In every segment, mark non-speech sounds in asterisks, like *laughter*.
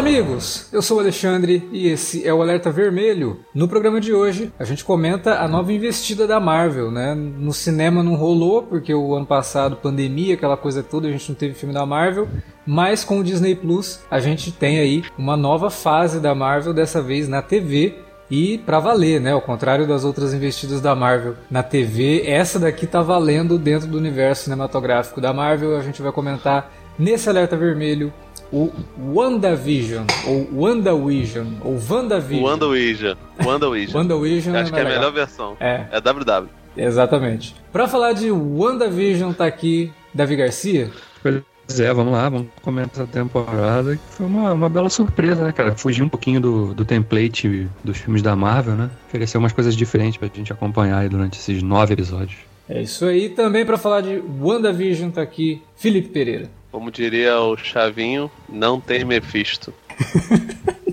amigos! Eu sou o Alexandre e esse é o Alerta Vermelho. No programa de hoje, a gente comenta a nova investida da Marvel, né? No cinema não rolou, porque o ano passado, pandemia, aquela coisa toda, a gente não teve filme da Marvel. Mas com o Disney Plus, a gente tem aí uma nova fase da Marvel, dessa vez na TV, e para valer, né? Ao contrário das outras investidas da Marvel na TV, essa daqui tá valendo dentro do universo cinematográfico da Marvel. A gente vai comentar nesse alerta vermelho o WandaVision, ou WandaVision, ou WandaVision. WandaVision. WandaVision. WandaVision Acho é que é a melhor versão. É. É WW. Exatamente. Para falar de WandaVision, tá aqui Davi Garcia. Pois é, vamos lá, vamos comentar a temporada, que foi uma, uma bela surpresa, né, cara? Fugir um pouquinho do, do template dos filmes da Marvel, né? Oferecer umas coisas diferentes pra gente acompanhar aí durante esses nove episódios. É isso aí. Também para falar de WandaVision, tá aqui Felipe Pereira. Como diria o Chavinho, não tem Mephisto. *laughs*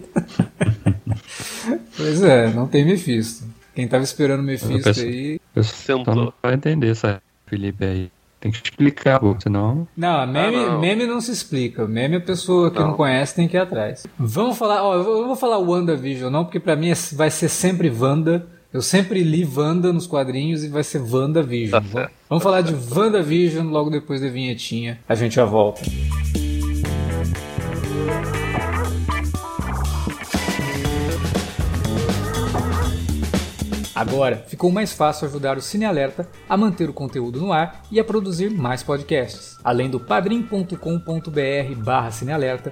Pois é, não tem Mephisto. Quem tava esperando Mephisto peço- aí. Eu Sentou. só não vai entender essa Felipe aí. Tem que explicar, senão. Não, meme, Ah, não. meme não se explica. Meme a pessoa que não. Não. conhece tem que ir atrás. Vamos falar, ó, eu vou- eu vou falar WandaVision não, porque pra mim é- vai ser sempre Wanda. Eu sempre li Wanda nos quadrinhos e vai ser WandaVision. Tá Vamos- certo. Vamos falar de WandaVision logo depois da vinhetinha. A gente já volta. Agora, ficou mais fácil ajudar o Cine Alerta a manter o conteúdo no ar e a produzir mais podcasts. Além do padrim.com.br barra cinealerta,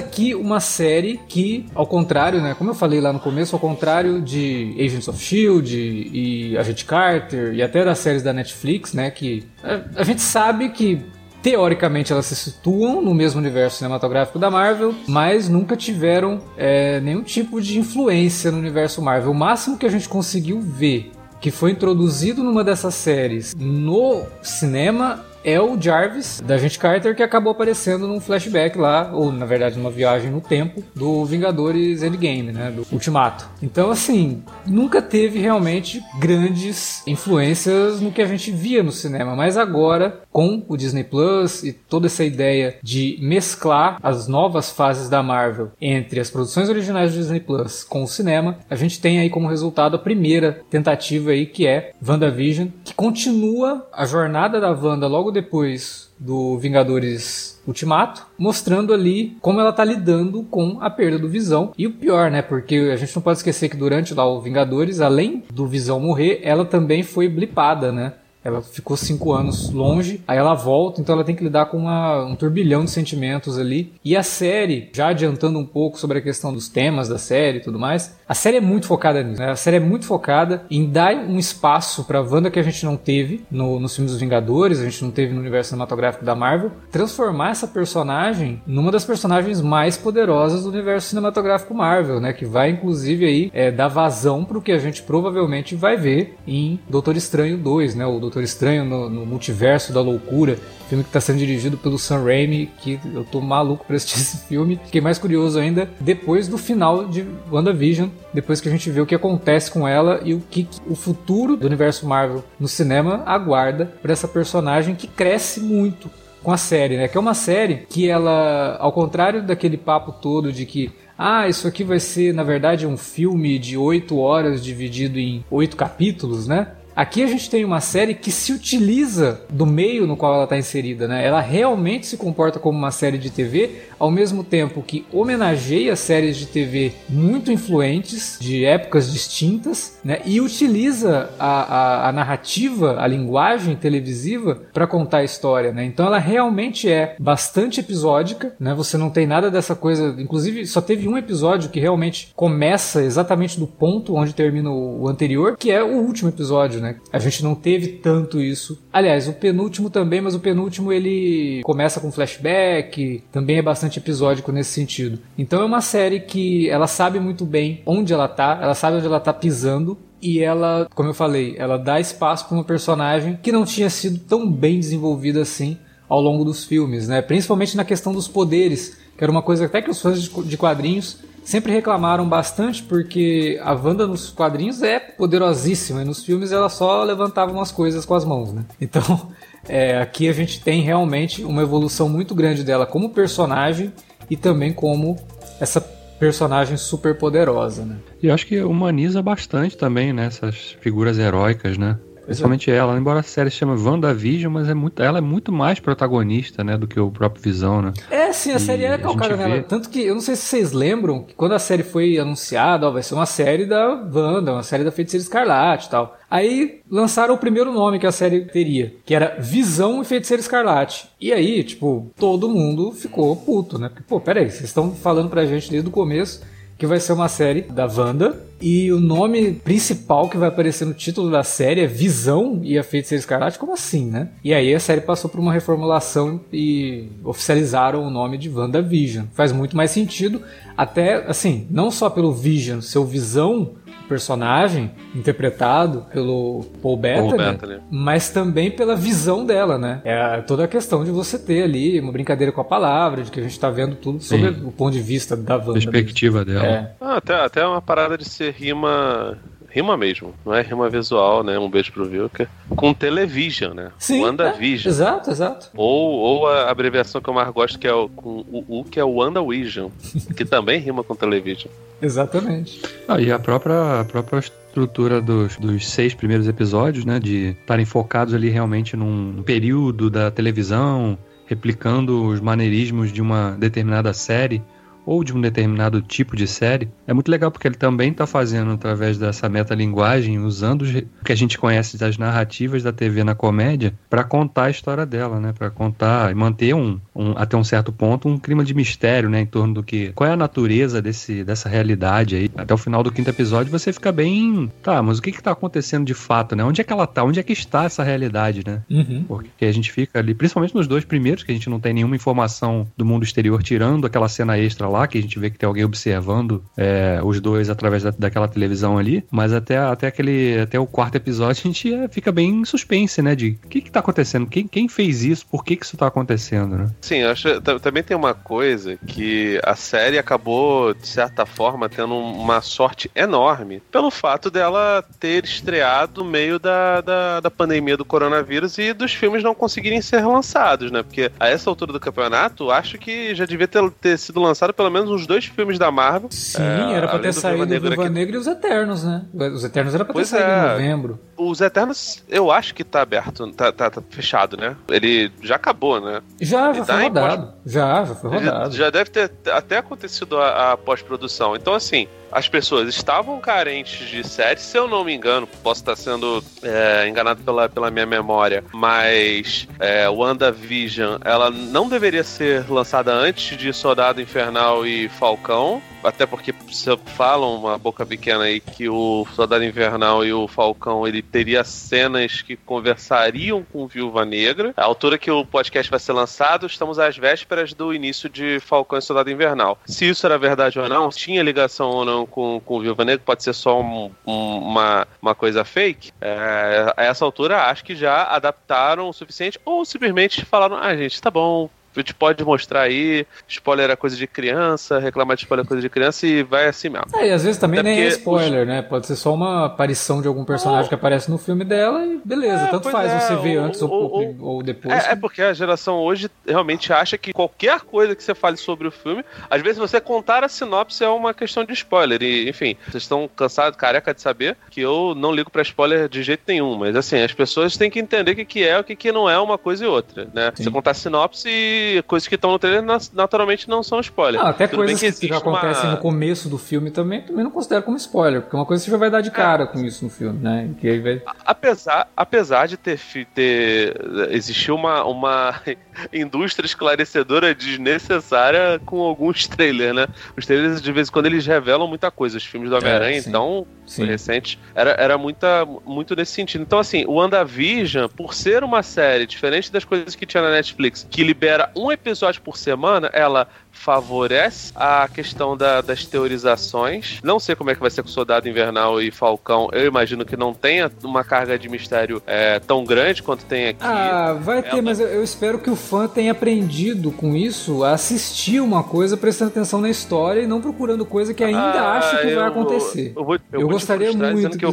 Aqui uma série que, ao contrário, né, como eu falei lá no começo, ao contrário de Agents of Shield e Agent Carter e até das séries da Netflix, né, que a, gente sabe que teoricamente elas se situam no mesmo universo cinematográfico da Marvel, mas nunca tiveram é, nenhum tipo de influência no universo Marvel. O máximo que a gente conseguiu ver que foi introduzido numa dessas séries no cinema é o Jarvis da Agente Carter que acabou aparecendo num flashback lá, ou na verdade numa viagem no tempo do Vingadores Endgame, né, do Ultimato. Então assim, nunca teve realmente grandes influências no que a gente via no cinema, mas agora com o Disney Plus e toda essa ideia de mesclar as novas fases da Marvel entre as produções originais do Disney Plus com o cinema, a gente tem aí como resultado a primeira tentativa aí que é WandaVision, que continua a jornada da Wanda logo depois do Vingadores Ultimato, mostrando ali como ela tá lidando com a perda do Visão. E o pior, né? Porque a gente não pode esquecer que durante lá o Vingadores, além do Visão morrer, ela também foi blipada, né? Ela ficou cinco anos longe, aí ela volta, então ela tem que lidar com uma- um turbilhão de sentimentos ali. E a série, já adiantando um pouco sobre a questão dos temas da série e tudo mais, a série é muito focada nisso. Né? A série é muito focada em dar um espaço pra Wanda que a gente não teve no- nos filmes dos Vingadores, a gente não teve no universo cinematográfico da Marvel, transformar essa personagem numa das personagens mais poderosas do universo cinematográfico Marvel, né? Que vai inclusive aí é, dar vazão pro que a gente provavelmente vai ver em Doutor Estranho 2, né? O Doutor Estranho no, no Multiverso da Loucura, filme que está sendo dirigido pelo Sam Raimi, que eu tô maluco pra assistir *laughs* esse filme. Fiquei mais curioso ainda depois do final de WandaVision, depois que a gente vê o que acontece com ela e o que o futuro do universo Marvel no cinema aguarda para essa personagem que cresce muito com a série, né? Que é uma série que ela, ao contrário daquele papo todo de que ah, isso aqui vai ser, na verdade, um filme de oito horas dividido em oito capítulos, né? Aqui a gente tem uma série que se utiliza do meio no qual ela está inserida, né? Ela realmente se comporta como uma série de TV, ao mesmo tempo que homenageia séries de TV muito influentes, de épocas distintas, né? E utiliza a, a, a narrativa, a linguagem televisiva para contar a história, né? Então ela realmente é bastante episódica, né? Você não tem nada dessa coisa, inclusive só teve um episódio que realmente começa exatamente do ponto onde termina o anterior, que é o último episódio, né? A gente não teve tanto isso. Aliás, o penúltimo também, mas o penúltimo ele começa com flashback, também é bastante episódico nesse sentido. Então é uma série que ela sabe muito bem onde ela tá, ela sabe onde ela tá pisando e ela, como eu falei, ela dá espaço para uma personagem que não tinha sido tão bem desenvolvida assim ao longo dos filmes, né? Principalmente na questão dos poderes, que era uma coisa até que os fãs de quadrinhos sempre reclamaram bastante porque a Wanda nos quadrinhos é poderosíssima e nos filmes ela só levantava umas coisas com as mãos, né? *laughs* Então, é, aqui a gente tem realmente uma evolução muito grande dela como personagem e também como essa personagem super poderosa, né? E acho que humaniza bastante também, né, essas figuras heróicas, né? Principalmente ela, embora a série se chama WandaVision, mas é muito, ela é muito mais protagonista, né, do que o próprio Visão, né? É, sim, a e série é calcada nela. Vê... Tanto que, eu não sei se vocês lembram, que quando a série foi anunciada, ó, vai ser uma série da Wanda, uma série da Feiticeira Escarlate e tal. Aí lançaram o primeiro nome que a série teria, que era Visão e Feiticeira Escarlate. E aí, tipo, todo mundo ficou puto, né? Porque, pô, peraí, vocês estão falando pra gente desde o começo que vai ser uma série da Wanda. E o nome principal que vai aparecer no título da série é Visão e a Feiticeira Escarlate. Como assim, né? E aí a série passou por uma reformulação e oficializaram o nome de WandaVision. Faz muito mais sentido, até assim, não só pelo Vision, seu Visão personagem interpretado pelo Paul Bettany, Paul Bettany, mas também pela visão dela, né? É toda a questão de você ter ali uma brincadeira com a palavra, de que a gente tá vendo tudo sobre Sim. o ponto de vista da Wanda. Perspectiva dela. É. Ah, até, até uma parada de ser rima rima mesmo, não é rima visual, né? Um beijo pro Vilker. Com television, né? Sim. WandaVision. É, exato, exato. Ou, ou a abreviação que eu mais gosto, que é o, com o U, que é o WandaVision, *laughs* que também rima com television. Exatamente. Ah, e a própria, a própria estrutura dos, dos seis primeiros episódios, né? De estarem focados ali realmente num período da televisão, replicando os maneirismos de uma determinada série ou de um determinado tipo de série, é muito legal porque ele também está fazendo através dessa metalinguagem, usando o que a gente conhece das narrativas da TV na comédia para contar a história dela, né? Para contar e manter um, um, até um certo ponto um clima de mistério, né? Em torno do que qual é a natureza desse dessa realidade aí. Até o final do quinto episódio você fica bem, tá? Mas o que está acontecendo de fato, né? Onde é que ela tá? Onde é que está essa realidade, né? Uhum. Porque a gente fica ali, principalmente nos dois primeiros, que a gente não tem nenhuma informação do mundo exterior tirando aquela cena extra lá, que a gente vê que tem alguém observando é, os dois através da, daquela televisão ali, mas até, até aquele até o quarto episódio a gente é, fica bem em suspense, né? De o que que tá acontecendo? Quem, quem fez isso? Por que que isso tá acontecendo, né? Sim, acho também tem uma coisa que a série acabou, de certa forma, tendo uma sorte enorme pelo fato dela ter estreado no meio da, da, da pandemia do coronavírus e dos filmes não conseguirem ser lançados, né? Porque a essa altura do campeonato, acho que já devia ter, ter sido lançado pelo menos uns dois filmes da Marvel. Sim, é, era pra ter saído o Viva Negra e os Eternos, né? Os Eternos era pra pois ter saído é. em novembro. Os Eternos, eu acho que tá aberto, tá, tá, tá fechado, né? Ele já acabou, né? Já, já foi rodado. Pós... Já, já foi rodado. Já, já deve ter até acontecido a, a pós-produção. Então, assim, as pessoas estavam carentes de séries, se eu não me engano, posso estar sendo é, enganado pela, pela minha memória, mas é, WandaVision, ela não deveria ser lançada antes de Soldado Infernal e Falcão, até porque falam uma boca pequena aí que o Soldado Invernal e o Falcão ele teria cenas que conversariam com Viúva Negra. A altura que o podcast vai ser lançado, estamos às vésperas do início de Falcão e Soldado Invernal. Se isso era verdade ou não, tinha ligação ou não com, com Viúva Negra, pode ser só um, um, uma, uma coisa fake. É, a essa altura, acho que já adaptaram o suficiente ou simplesmente falaram: ah, gente, tá bom, a gente pode mostrar aí, spoiler é coisa de criança, reclamar de spoiler é coisa de criança e vai assim mesmo. É, e às vezes também Até nem é spoiler, os... né? Pode ser só uma aparição de algum personagem oh. que aparece no filme dela e beleza, é, tanto faz é, você ver antes ou, ou, ou depois. É, é, porque a geração hoje realmente acha que qualquer coisa que você fale sobre o filme, às vezes você contar a sinopse é uma questão de spoiler. E, enfim, vocês estão cansados, careca de saber que eu não ligo para spoiler de jeito nenhum, mas assim, as pessoas têm que entender o que, que é o que, que não é uma coisa e outra, né? Sim. Você contar sinopse, coisas que estão no trailer naturalmente não são spoiler. Ah, até Tudo coisas que, que já acontecem uma... no começo do filme também, também não considero como spoiler, porque é uma coisa você já vai dar de cara é. com isso no filme, né? Que aí vai... apesar, apesar de ter, ter existir uma, uma *laughs* indústria esclarecedora desnecessária com alguns trailers, né? Os trailers, de vez em quando, eles revelam muita coisa. Os filmes do é, Homem-Aranha, é, então, sim. recente, era, era muita, muito nesse sentido. Então, assim, o WandaVision, por ser uma série diferente das coisas que tinha na Netflix, que libera um episódio por semana, ela favorece a questão da, das teorizações. Não sei como é que vai ser com Soldado Invernal e Falcão. Eu imagino que não tenha uma carga de mistério é, tão grande quanto tem aqui. Ah, vai ter, mas eu, eu, espero que o fã tenha aprendido com isso a assistir uma coisa prestando atenção na história e não procurando coisa que ainda ah, acha que vai acontecer. Eu, vou, eu, gostaria muito que,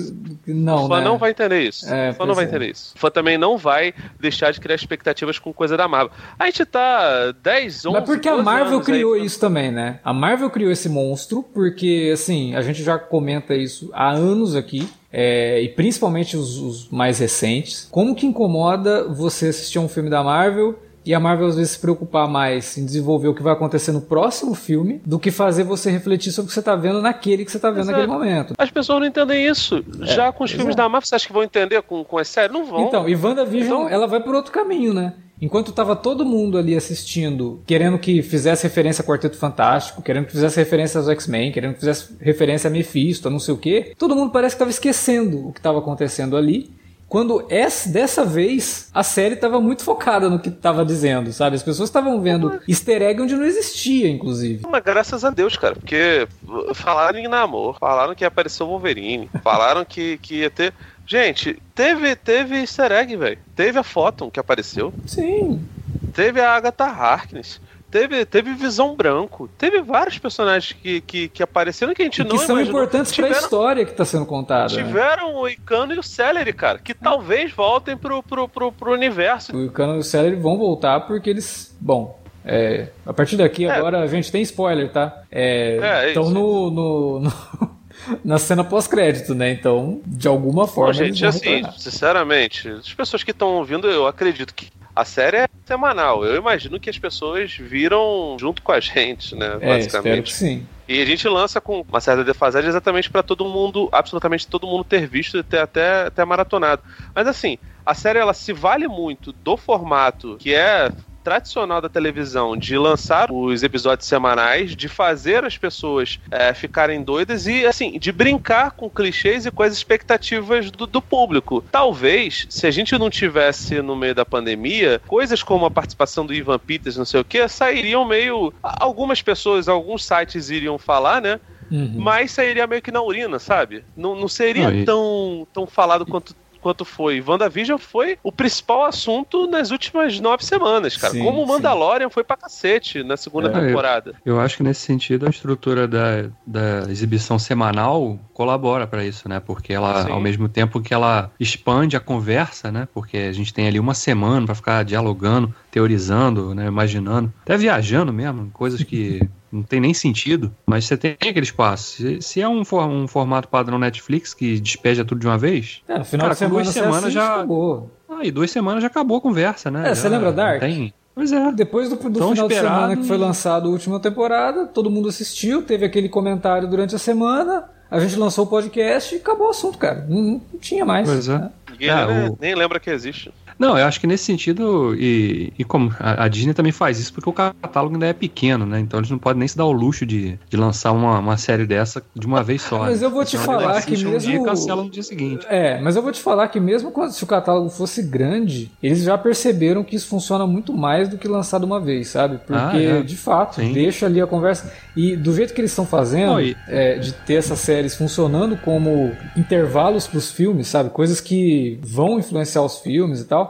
que não, o fã né? não vai entender isso. É, o fã não vai é. entender isso. O fã também não vai deixar de criar expectativas com coisa da Marvel. A gente tá 10, 11 Mas porque a Marvel criou criou isso também, né? A Marvel criou esse monstro porque, assim, a gente já comenta isso há anos aqui. É, e principalmente os, os, mais recentes. Como que incomoda você assistir um filme da Marvel e a Marvel às vezes se preocupar mais em desenvolver o que vai acontecer no próximo filme do que fazer você refletir sobre o que você está vendo naquele que você está vendo Exato. naquele momento. As pessoas não entendem isso. É, Já com os filmes da Marvel, você acha que vão entender com, com as séries? Não vão. Então, e WandaVision, então... ela vai por outro caminho, né? Enquanto tava todo mundo ali assistindo, querendo que fizesse referência ao Quarteto Fantástico, querendo que fizesse referência aos X-Men, querendo que fizesse referência a Mephisto, a não sei o que, todo mundo parece que tava esquecendo o que estava acontecendo ali. Quando essa, dessa vez a série estava muito focada no que estava dizendo, sabe? As pessoas estavam vendo easter egg onde não existia, inclusive. Mas graças a Deus, cara, porque falaram em namoro, falaram que apareceu o Wolverine, falaram que, que ia ter. Gente, teve, teve easter egg, velho. Teve a Photon que apareceu. Sim. Teve a Agatha Harkness. Teve, teve Visão Branco. Teve vários personagens que, que, que apareceram que a gente e não que são importantes tiveram, pra história que tá sendo contada. Né? Tiveram né? o Icano e o Celery, cara, que talvez voltem pro, pro, pro, pro universo. O Icano e o Celery vão voltar porque eles... Bom, é, a partir daqui é. agora a gente tem spoiler, tá? É, é, é então no, no, no na cena pós-crédito, né? Então, de alguma forma. Bom, gente, assim, sinceramente, as pessoas que estão ouvindo, eu acredito que a série é semanal. Eu imagino que as pessoas viram junto com a gente, né? É, basicamente. sim. E a gente lança com uma certa defasagem exatamente para todo mundo, absolutamente todo mundo ter visto e ter até, até maratonado. Mas assim, a série ela se vale muito do formato que é tradicional da televisão de lançar os episódios semanais, de fazer as pessoas é, ficarem doidas e, assim, de brincar com clichês e com as expectativas do, do público. Talvez, se a gente não tivesse no meio da pandemia, coisas como a participação do Ivan Peters, não sei o que, sairiam meio. Algumas pessoas, alguns sites iriam falar, né? Uhum. Mas sairia meio que na urina, sabe? Não, não seria Aí. tão, tão falado quanto quanto foi WandaVision foi o principal assunto nas últimas nove semanas, cara. Sim, Como o Mandalorian sim. foi pra cacete na segunda é, temporada. Eu, eu, acho que nesse sentido a estrutura da, da exibição semanal colabora para isso, né? Porque ela, sim. ao mesmo tempo que ela expande a conversa, né? Porque a gente tem ali uma semana para ficar dialogando, teorizando, né? Imaginando, até viajando mesmo, coisas que não tem nem sentido, mas você tem aquele espaço. Se, se é um, for, um, formato padrão Netflix que despeja tudo de uma vez, é, no final cara, de semana duas semanas já acabou. Ah, e duas semanas já acabou a conversa, né? É, já, você lembra Dark? Tem. Pois é. Depois do, do final esperado... de semana que foi lançado a última temporada, todo mundo assistiu, teve aquele comentário durante a semana, a gente lançou o podcast e acabou o assunto, cara. Não, não tinha mais. Pois é. Né? Ninguém ah, o... nem lembra que existe. Não, eu acho que nesse sentido, e, e como a, a, Disney também faz isso, porque o catálogo ainda é pequeno, né? Então eles não podem nem se dar o luxo de, de lançar uma, uma série dessa de uma vez só. Mas né? eu vou te então, falar que mesmo. Um dia cancela no dia seguinte. É, mas eu vou te falar que mesmo quando, se o catálogo fosse grande, eles já perceberam que isso funciona muito mais do que lançar de uma vez, sabe? Porque, ah, é. de fato, Sim. deixa ali a conversa. E do jeito que eles estão fazendo, e... é, de ter essas séries funcionando como intervalos para os filmes, sabe? Coisas que vão influenciar os filmes e tal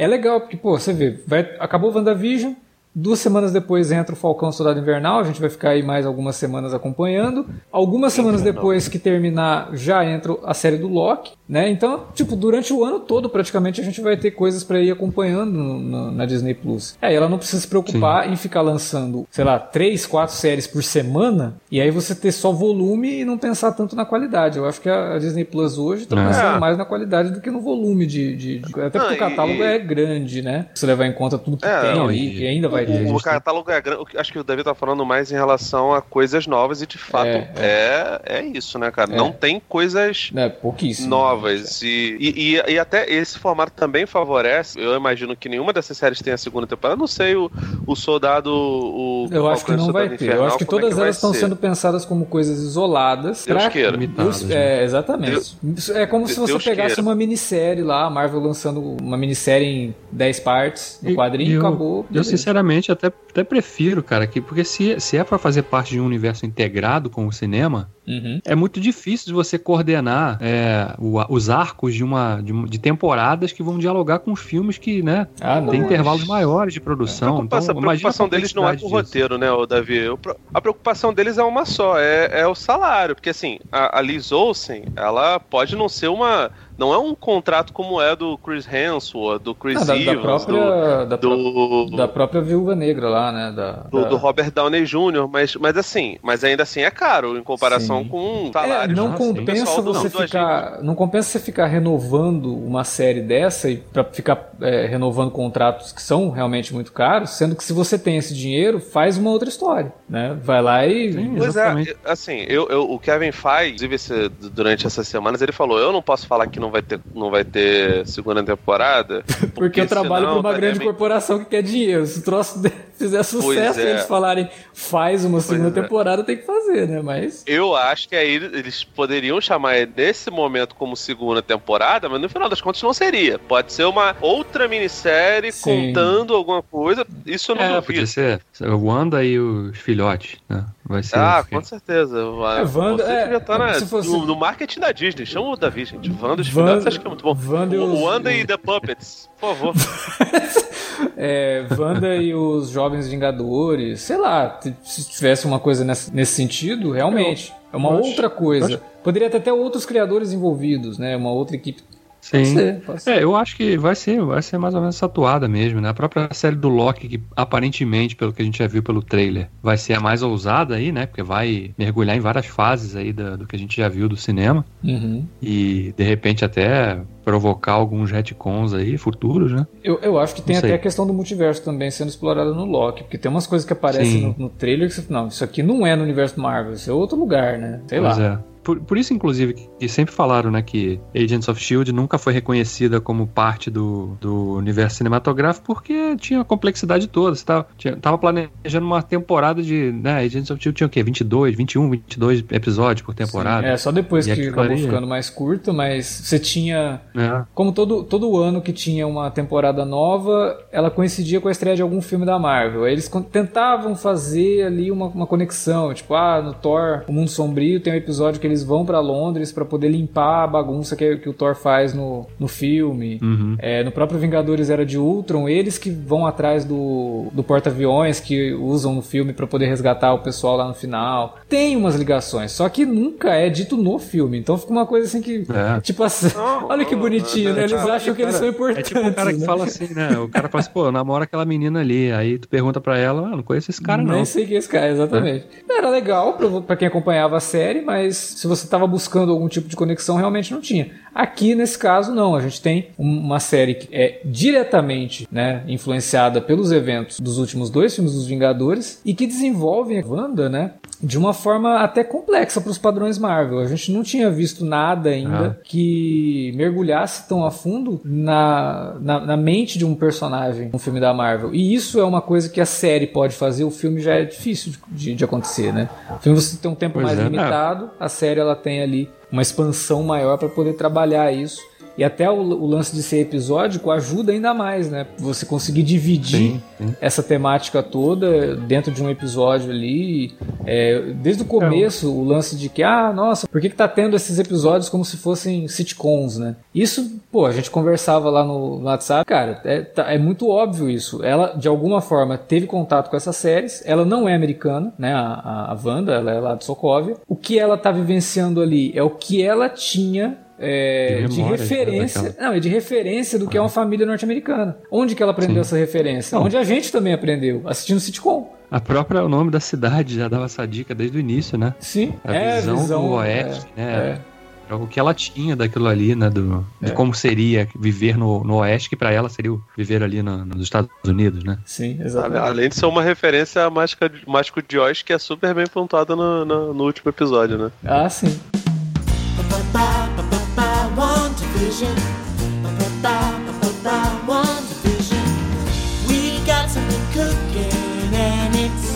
é legal, porque, pô, você vê, vai, acabou o WandaVision, Duas semanas depois entra o Falcão Soldado Invernal, a gente vai ficar aí mais algumas semanas acompanhando. Algumas semanas depois que terminar, já entra a série do Loki, né? Então, tipo, durante o ano todo, praticamente, a gente vai ter coisas para ir acompanhando no, na Disney Plus. É, ela não precisa se preocupar Sim. em ficar lançando, sei lá, três, quatro séries por semana, e aí você ter só volume e não pensar tanto na qualidade. Eu acho que a, Disney Plus hoje tá é. pensando mais na qualidade do que no volume de. de, de até porque o catálogo e... é grande, né? Se levar em conta tudo que é, tem não, aí, e ainda vai o, o catálogo é grande. Acho que o David tá falando mais em relação a coisas novas e de fato é, é, é, é isso, né, cara? É. Não tem coisas é, novas. E, e, e, até esse formato também favorece. Eu imagino que nenhuma dessas séries tenha a segunda temporada. Não sei o, o soldado. O, eu acho que não vai ter. Infernal, eu acho que todas que elas estão sendo pensadas como coisas isoladas. Deus pra... queira. Deus, é, exatamente. Deus, é como se você Deus pegasse queira. uma minissérie lá, a Marvel lançando uma minissérie em 10 partes no quadrinho e acabou. Eu, sinceramente, até, até prefiro, cara, que, porque se, se é para fazer parte de um universo integrado com o cinema, Uhum. É muito difícil de você coordenar é, o, os arcos de uma de, de, temporadas que vão dialogar com os filmes que, né, ah, tem intervalos maiores de produção. A preocupação, então, a preocupação deles não é com o roteiro, né, Davi? A preocupação deles é uma só, é, é o salário, porque assim, a, a Liz Olsen, ela pode não ser uma não é um contrato como é do Chris Hemsworth, do Chris ah, Evans, da, própria, do, da, do, da própria Viúva Negra lá, né? Da, do, da... do, Robert Downey Jr., mas, mas assim, mas ainda assim é caro em comparação Sim. com salários. É, não compensa você do, ficar, não compensa você ficar renovando uma série dessa e para ficar é, renovando contratos que são realmente muito caros, sendo que se você tem esse dinheiro, faz uma outra história, né? Vai lá e Sim, pois é, assim, eu, eu, o Kevin Feige, inclusive esse, durante essas semanas ele falou, eu não posso falar que não não vai ter, não vai ter segunda temporada. Porque, *laughs* porque eu trabalho para uma grande corporação que quer dinheiro. Se o troço fizer sucesso é. e eles falarem faz uma segunda é. temporada, tem que fazer, né? Mas. Eu acho que aí eles poderiam chamar nesse momento como segunda temporada, mas no final das contas não seria. Pode ser uma outra minissérie Sim. contando alguma coisa. Isso eu não é, duvido. Podia ser o Wanda e os filhotes, né? Vai ser. Ah, com certeza. É, Wanda, Você é, já tá na, fosse... no, no, marketing da Disney. Chama o Davi, gente. Wanda e os Wanda, acho que é muito bom. Wanda o, os... Wanda e The Puppets, por favor. *laughs* é, Wanda e os Jovens Vingadores, sei lá, se tivesse uma coisa nesse, nesse sentido, realmente. É uma outra coisa. Poderia ter até outros criadores envolvidos, né? Uma outra equipe Sim. Pode ser, pode ser. É, eu acho que vai ser, vai ser mais ou menos atuada mesmo, né? A própria série do Loki, que aparentemente, pelo que a gente já viu pelo trailer, vai ser a mais ousada aí, né? Porque vai mergulhar em várias fases aí do, do que a gente já viu do cinema. Uhum. E de repente até provocar alguns retcons aí futuros, né? Eu, eu acho que tem até a questão do multiverso também sendo explorada no Loki, porque tem umas coisas que aparecem no, no, trailer que você não, isso aqui não é no universo Marvel, isso é outro lugar, né? Sei pois lá. É. Por, por isso, inclusive, que sempre falaram né, que Agents of Shield nunca foi reconhecida como parte do, do universo cinematográfico porque tinha a complexidade toda. Você tava, tinha, tava planejando uma temporada de. Né, Agents of Shield tinha o quê? 22, 21, 22 episódios por temporada. Sim, é, só depois que acabou ficando mais curto, mas você tinha. É. Como todo, todo ano que tinha uma temporada nova, ela coincidia com a estreia de algum filme da Marvel. Aí eles tentavam fazer ali uma, uma conexão. Tipo, ah, no Thor, O Mundo Sombrio tem um episódio que eles vão para Londres para poder limpar a bagunça que, que, o Thor faz no, no filme. Uhum. É, no próprio Vingadores Era de Ultron, eles que vão atrás do, do porta-aviões que usam no filme para poder resgatar o pessoal lá no final. Tem umas ligações, só que nunca é dito no filme. Então fica uma coisa assim que. É. Tipo assim, *laughs* olha que bonitinho, né? Eles acham que eles são importantes. É tipo o cara que né? fala assim, né? O cara fala assim, pô, namora aquela menina ali. Aí tu pergunta pra ela, ah, não conheço esse cara, não. Nem sei quem é esse cara, exatamente. É. Era legal pra, pra quem acompanhava a série, mas se você estava buscando algum tipo de conexão, realmente não tinha. Aqui, nesse caso, não. A gente tem uma série que é diretamente né, influenciada pelos eventos dos últimos dois filmes dos Vingadores e que desenvolve a Wanda né, de uma forma até complexa para os padrões Marvel. A gente não tinha visto nada ainda ah. que mergulhasse tão a fundo na, na, na, mente de um personagem no filme da Marvel. E isso é uma coisa que a série pode fazer, o filme já é difícil de, de acontecer, né? O filme você tem um tempo pois mais é, limitado, a série ela tem ali uma expansão maior para poder trabalhar isso. E até o, o lance de ser episódico ajuda ainda mais, né? Você conseguir dividir sim, sim. essa temática toda dentro de um episódio ali. É, desde o começo, o lance de que, ah, nossa, por que, que tá tendo esses episódios como se fossem sitcoms, né? Isso, pô, a gente conversava lá no, no WhatsApp, cara, é, tá, é muito óbvio isso. Ela, de alguma forma, teve contato com essas séries, ela não é americana, né? A, a, a Wanda, ela é lá de Sokovia. O que ela tá vivenciando ali é o que ela tinha é, de, memória, de, referência. Daquela... Não, é de referência do que é uma família norte-americana. Onde que ela aprendeu Sim. essa referência? Onde a gente também aprendeu, assistindo sitcom. A própria o nome da cidade já dava essa dica desde o início, né? Sim, a é, visão, visão do oeste, é, né? É. O que ela tinha daquilo ali, né? Do, de é. como seria viver no, no oeste, que para ela seria viver ali no, nos Estados Unidos, né? Sim, exatamente. Além de ser uma referência a Mágica, Mágico de Oz, que é super bem pontuada no, no, no último episódio, né? Ah, sim. Vision. One division. We got something cooking and it's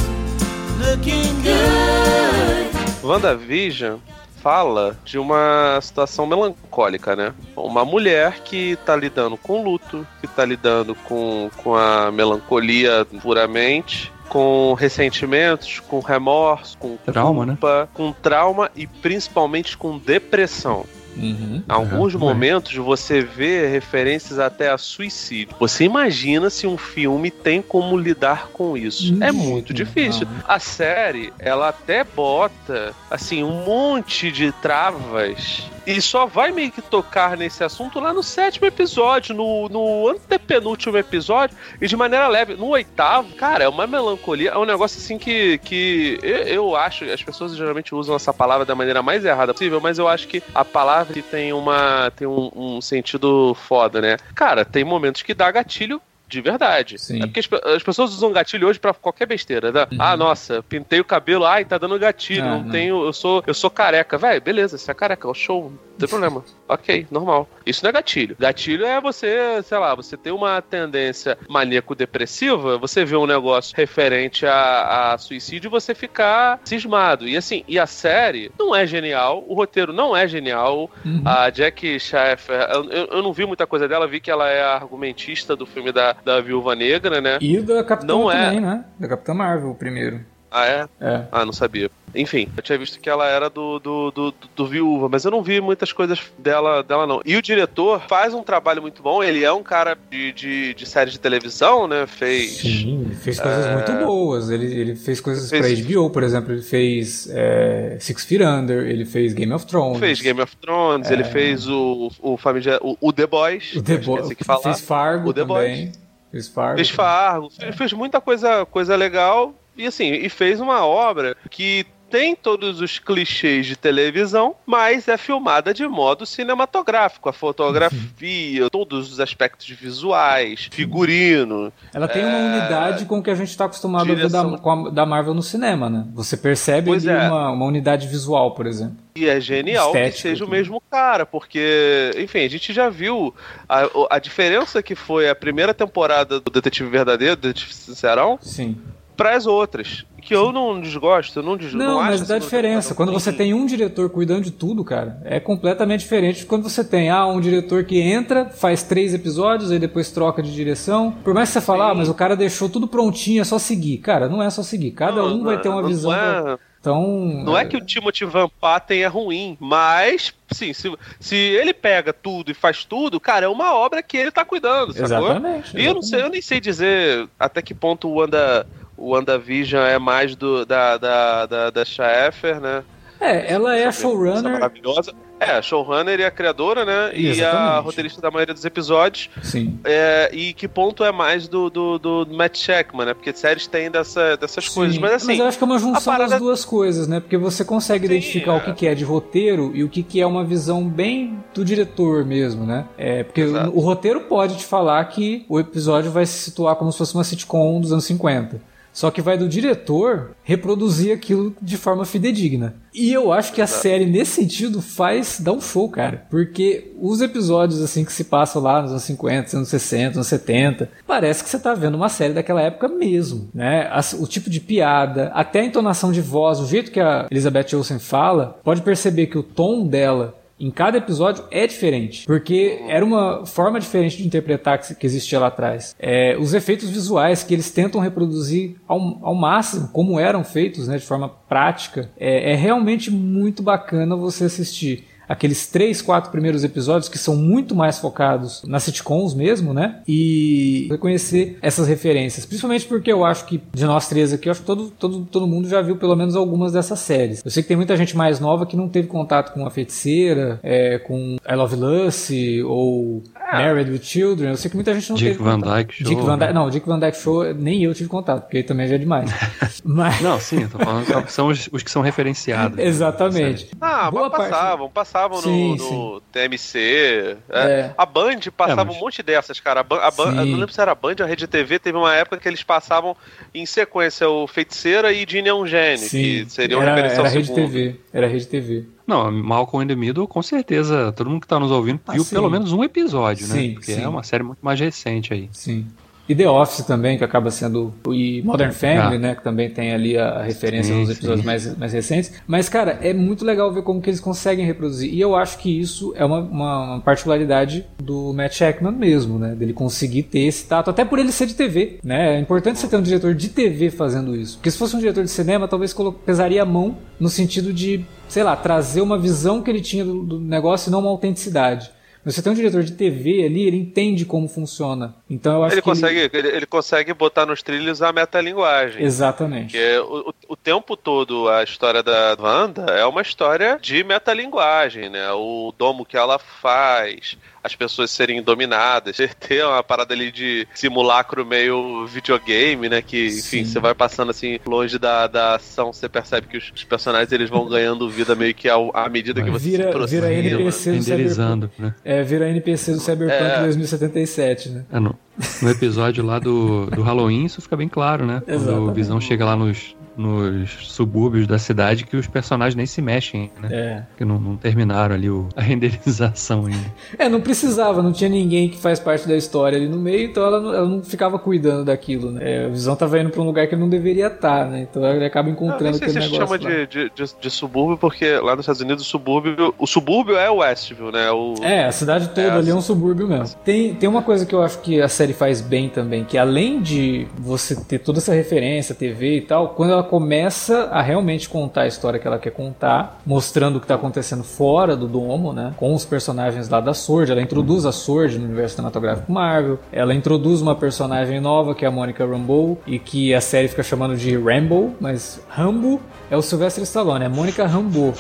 looking good. WandaVision fala de uma situação melancólica, né? Uma mulher que tá lidando com luto, que tá lidando com, com a melancolia puramente, com ressentimentos, com remorso, com trauma, né? culpa, né? com trauma e principalmente com depressão. Uhum. Alguns uhum. momentos você vê referências até a suicídio. Você imagina se um filme tem como lidar com isso? Uhum. É muito difícil. A série, ela até bota assim um monte de travas e só vai meio que tocar nesse assunto lá no sétimo episódio, no, no antepenúltimo episódio, e de maneira leve. No oitavo, cara, é uma melancolia, é um negócio assim que, que eu, eu acho, as pessoas geralmente usam essa palavra da maneira mais errada possível, mas eu acho que a palavra tem, uma, tem um, um sentido foda, né? Cara, tem momentos que dá gatilho de verdade. Sim. É porque as, as, pessoas usam gatilho hoje para qualquer besteira, né? Uhum. Ah, nossa, pintei o cabelo, ai, tá dando gatilho, ah, não, não, tenho, eu sou, eu sou careca. Véi, beleza, você é careca, é o show, não tem problema. *laughs* ok, normal. Isso não é gatilho. Gatilho é você, sei lá, você ter uma tendência maníaco-depressiva, você vê um negócio referente a, a suicídio e você ficar cismado. E assim, e a série não é genial, o roteiro não é genial. Uhum. A Jack Schaeffer, eu, eu, não vi muita coisa dela, vi que ela é a argumentista do filme da, da Viúva Negra, né? E da Capitã não é também, é... né? Da Capitã Marvel, o primeiro. Ah, é? É. Ah, não sabia. Enfim, eu tinha visto que ela era do, do, do, do, Viúva, mas eu não vi muitas coisas dela, dela, não. E o diretor faz um trabalho muito bom, ele é um cara de, de, de série de televisão, né? Fez. Sim, fez coisas é... muito boas. Ele, ele fez coisas fez... pra HBO, por exemplo. Ele fez é, Six Feet Under, ele fez Game of Thrones. Fez Game of Thrones, é... ele fez o, o, familiar, o, o The Boys. O The Boys. Fez Fargo o The também. Boys. Fez Fargo. Fez Fargo. Fez muita coisa, coisa legal. E assim, e fez uma obra que tem todos os clichês de televisão, mas é filmada de modo cinematográfico. A fotografia, uhum. todos os aspectos visuais, figurino. Ela tem é... uma unidade com o que a gente está acostumado Direção... a ver da, da, Marvel no cinema, né? Você percebe ali é. uma, uma unidade visual, por exemplo. E é genial Estético, que seja o mesmo cara, porque, enfim, a gente já viu a, a diferença que foi a primeira temporada do Detetive Verdadeiro, Detetive Sincerão. Sim para as outras. Que eu não desgosto, eu não desgosto. Não, não mas dá diferença. Quando você tem um diretor cuidando de tudo, cara, é completamente diferente de quando você tem ah, um diretor que entra, faz três episódios, aí depois troca de direção. Por mais que você fale, ah, mas o cara deixou tudo prontinho, é só seguir. Cara, não é só seguir. Cada não, um não, vai ter uma visão. É... Pra... Então, não é... é... que o Timothy Van Patten é ruim, mas sim, se, se ele pega tudo e faz tudo, cara, é uma obra que ele tá cuidando, sacou? Exatamente. exatamente. E eu não sei, eu nem sei dizer até que ponto o Wanda o WandaVision é mais do, da, da, da, da Schaeffer, né? É, ela é a showrunner. Maravilhosa. É, a showrunner e a criadora, né? Exatamente. E a roteirista da maioria dos episódios. Sim. É, e que ponto é mais do, do, do Matt Sheckman, né? Porque séries têm dessa, dessas Sim. coisas. Mas assim. Mas eu acho que é uma junção parada... das duas coisas, né? Porque você consegue Sim, identificar é. o que, que é de roteiro e o que, que é uma visão bem do diretor mesmo, né? É, porque o, o roteiro pode te falar que o episódio vai se situar como se fosse uma sitcom dos anos 50. Só que vai do diretor reproduzir aquilo de forma fidedigna. E eu acho que a série, nesse sentido, faz dar um show, cara. Porque os episódios, assim, que se passam lá nos anos 50, anos 60, anos 70, parece que você tá vendo uma série daquela época mesmo, né? O tipo de piada, até a entonação de voz, o jeito que a Elizabeth Olsen fala, pode perceber que o tom dela em cada episódio é diferente. Porque era uma forma diferente de interpretar que, existia lá atrás. É, os efeitos visuais que eles tentam reproduzir ao, ao máximo, como eram feitos, né, de forma prática, é, é realmente muito bacana você assistir aqueles três, quatro primeiros episódios que são muito mais focados nas sitcoms mesmo, né? E reconhecer essas referências. Principalmente porque eu acho que, de nós três aqui, eu acho que todo, todo, todo mundo já viu pelo menos algumas dessas séries. Eu sei que tem muita gente mais nova que não teve contato com A Feiticeira, é, com I Love Lucy ou. Married with Children. Eu sei que muita gente não Dick teve Van contato. Dyke Show. Dick Van Dyke, né? não, Dick Van Dyke Show nem eu tive contato, porque aí também já é demais. *laughs* Mas... Não, sim, eu tô falando que são os, os que são referenciados. Exatamente. Ah, Boa mas parte- passavam, passavam Sim, no, no TMC. é. É. A Band passava É, mas- um monte dessas, cara. A Ban- a Ban- Sim. não lembro se era a Band ou a Rede TV, teve uma época que eles passavam em sequência o Feiticeira e Ginny é um Gênio, que seriam era, referência era ao Rede segundo. TV. Era Rede TV. Não, Malcolm in the Middle, com certeza, todo mundo que tá nos ouvindo Ah, viu sim. pelo menos um episódio, né? Sim, Porque sim. é uma série muito mais recente aí. Sim. E The Office também, que acaba sendo. E Modern Family, Ah. né? Que também tem ali a referência Sim, nos episódios sim. mais, mais recentes. Mas, cara, é muito legal ver como que eles conseguem reproduzir. E eu acho que isso é uma, uma, uma particularidade do Matt Shackman mesmo, né? Dele conseguir ter esse tato, até por ele ser de TV, né? É importante você ter um diretor de TV fazendo isso. Porque se fosse um diretor de cinema, talvez pesaria a mão no sentido de, sei lá, trazer uma visão que ele tinha do, do negócio e não uma autenticidade. Mas você tem um diretor de TV ali, ele entende como funciona. Então eu acho Ele que. consegue, ele... Ele, consegue botar nos trilhos a metalinguagem. Exatamente. Porque o, o, o tempo todo a história da Wanda é uma história de metalinguagem, né? O domo que ela faz, as pessoas serem dominadas, *laughs* ter uma parada ali de simulacro meio videogame, né? Que, enfim, Sim. você vai passando assim longe da, da ação, você percebe que os, os personagens eles vão ganhando vida meio que ao- à medida que você Vira- se aproxima. vira NPC do Renderizando, né? É, vira NPC do Cyberpunk É. 2077, né? É, no, no episódio lá do, do Halloween, isso fica bem claro, né? *laughs* Quando Exatamente. o Visão chega lá nos, nos subúrbios da cidade, que os personagens nem se mexem, né? É. Que não, não terminaram ali o, a *laughs* renderização ainda. É, não precisava, não tinha ninguém que faz parte da história ali no meio, então ela não, ela não ficava cuidando daquilo, né? É, o Visão tava indo pra um lugar que não deveria estar, né? Então ele acaba Não, nem encontrando sei se aquele se chama negócio. lá. de, de, de, de subúrbio, porque lá nos Estados Unidos o subúrbio. O subúrbio é o Westview, né? O, É, a cidade toda É, ali é um subúrbio mesmo. Tem, tem uma coisa que eu acho que a série faz bem também, que além de você ter toda essa referência, TV e tal, quando ela começa a realmente contar a história que ela quer contar, mostrando o que está acontecendo fora do domo, né? Com os personagens lá da Sword, ela introduz a Sword no universo cinematográfico Marvel, ela introduz uma personagem nova que é a Monica Rambeau e que a série fica chamando de Rambo, mas Rambo é o Sylvester Stallone, é Monica Rambeau,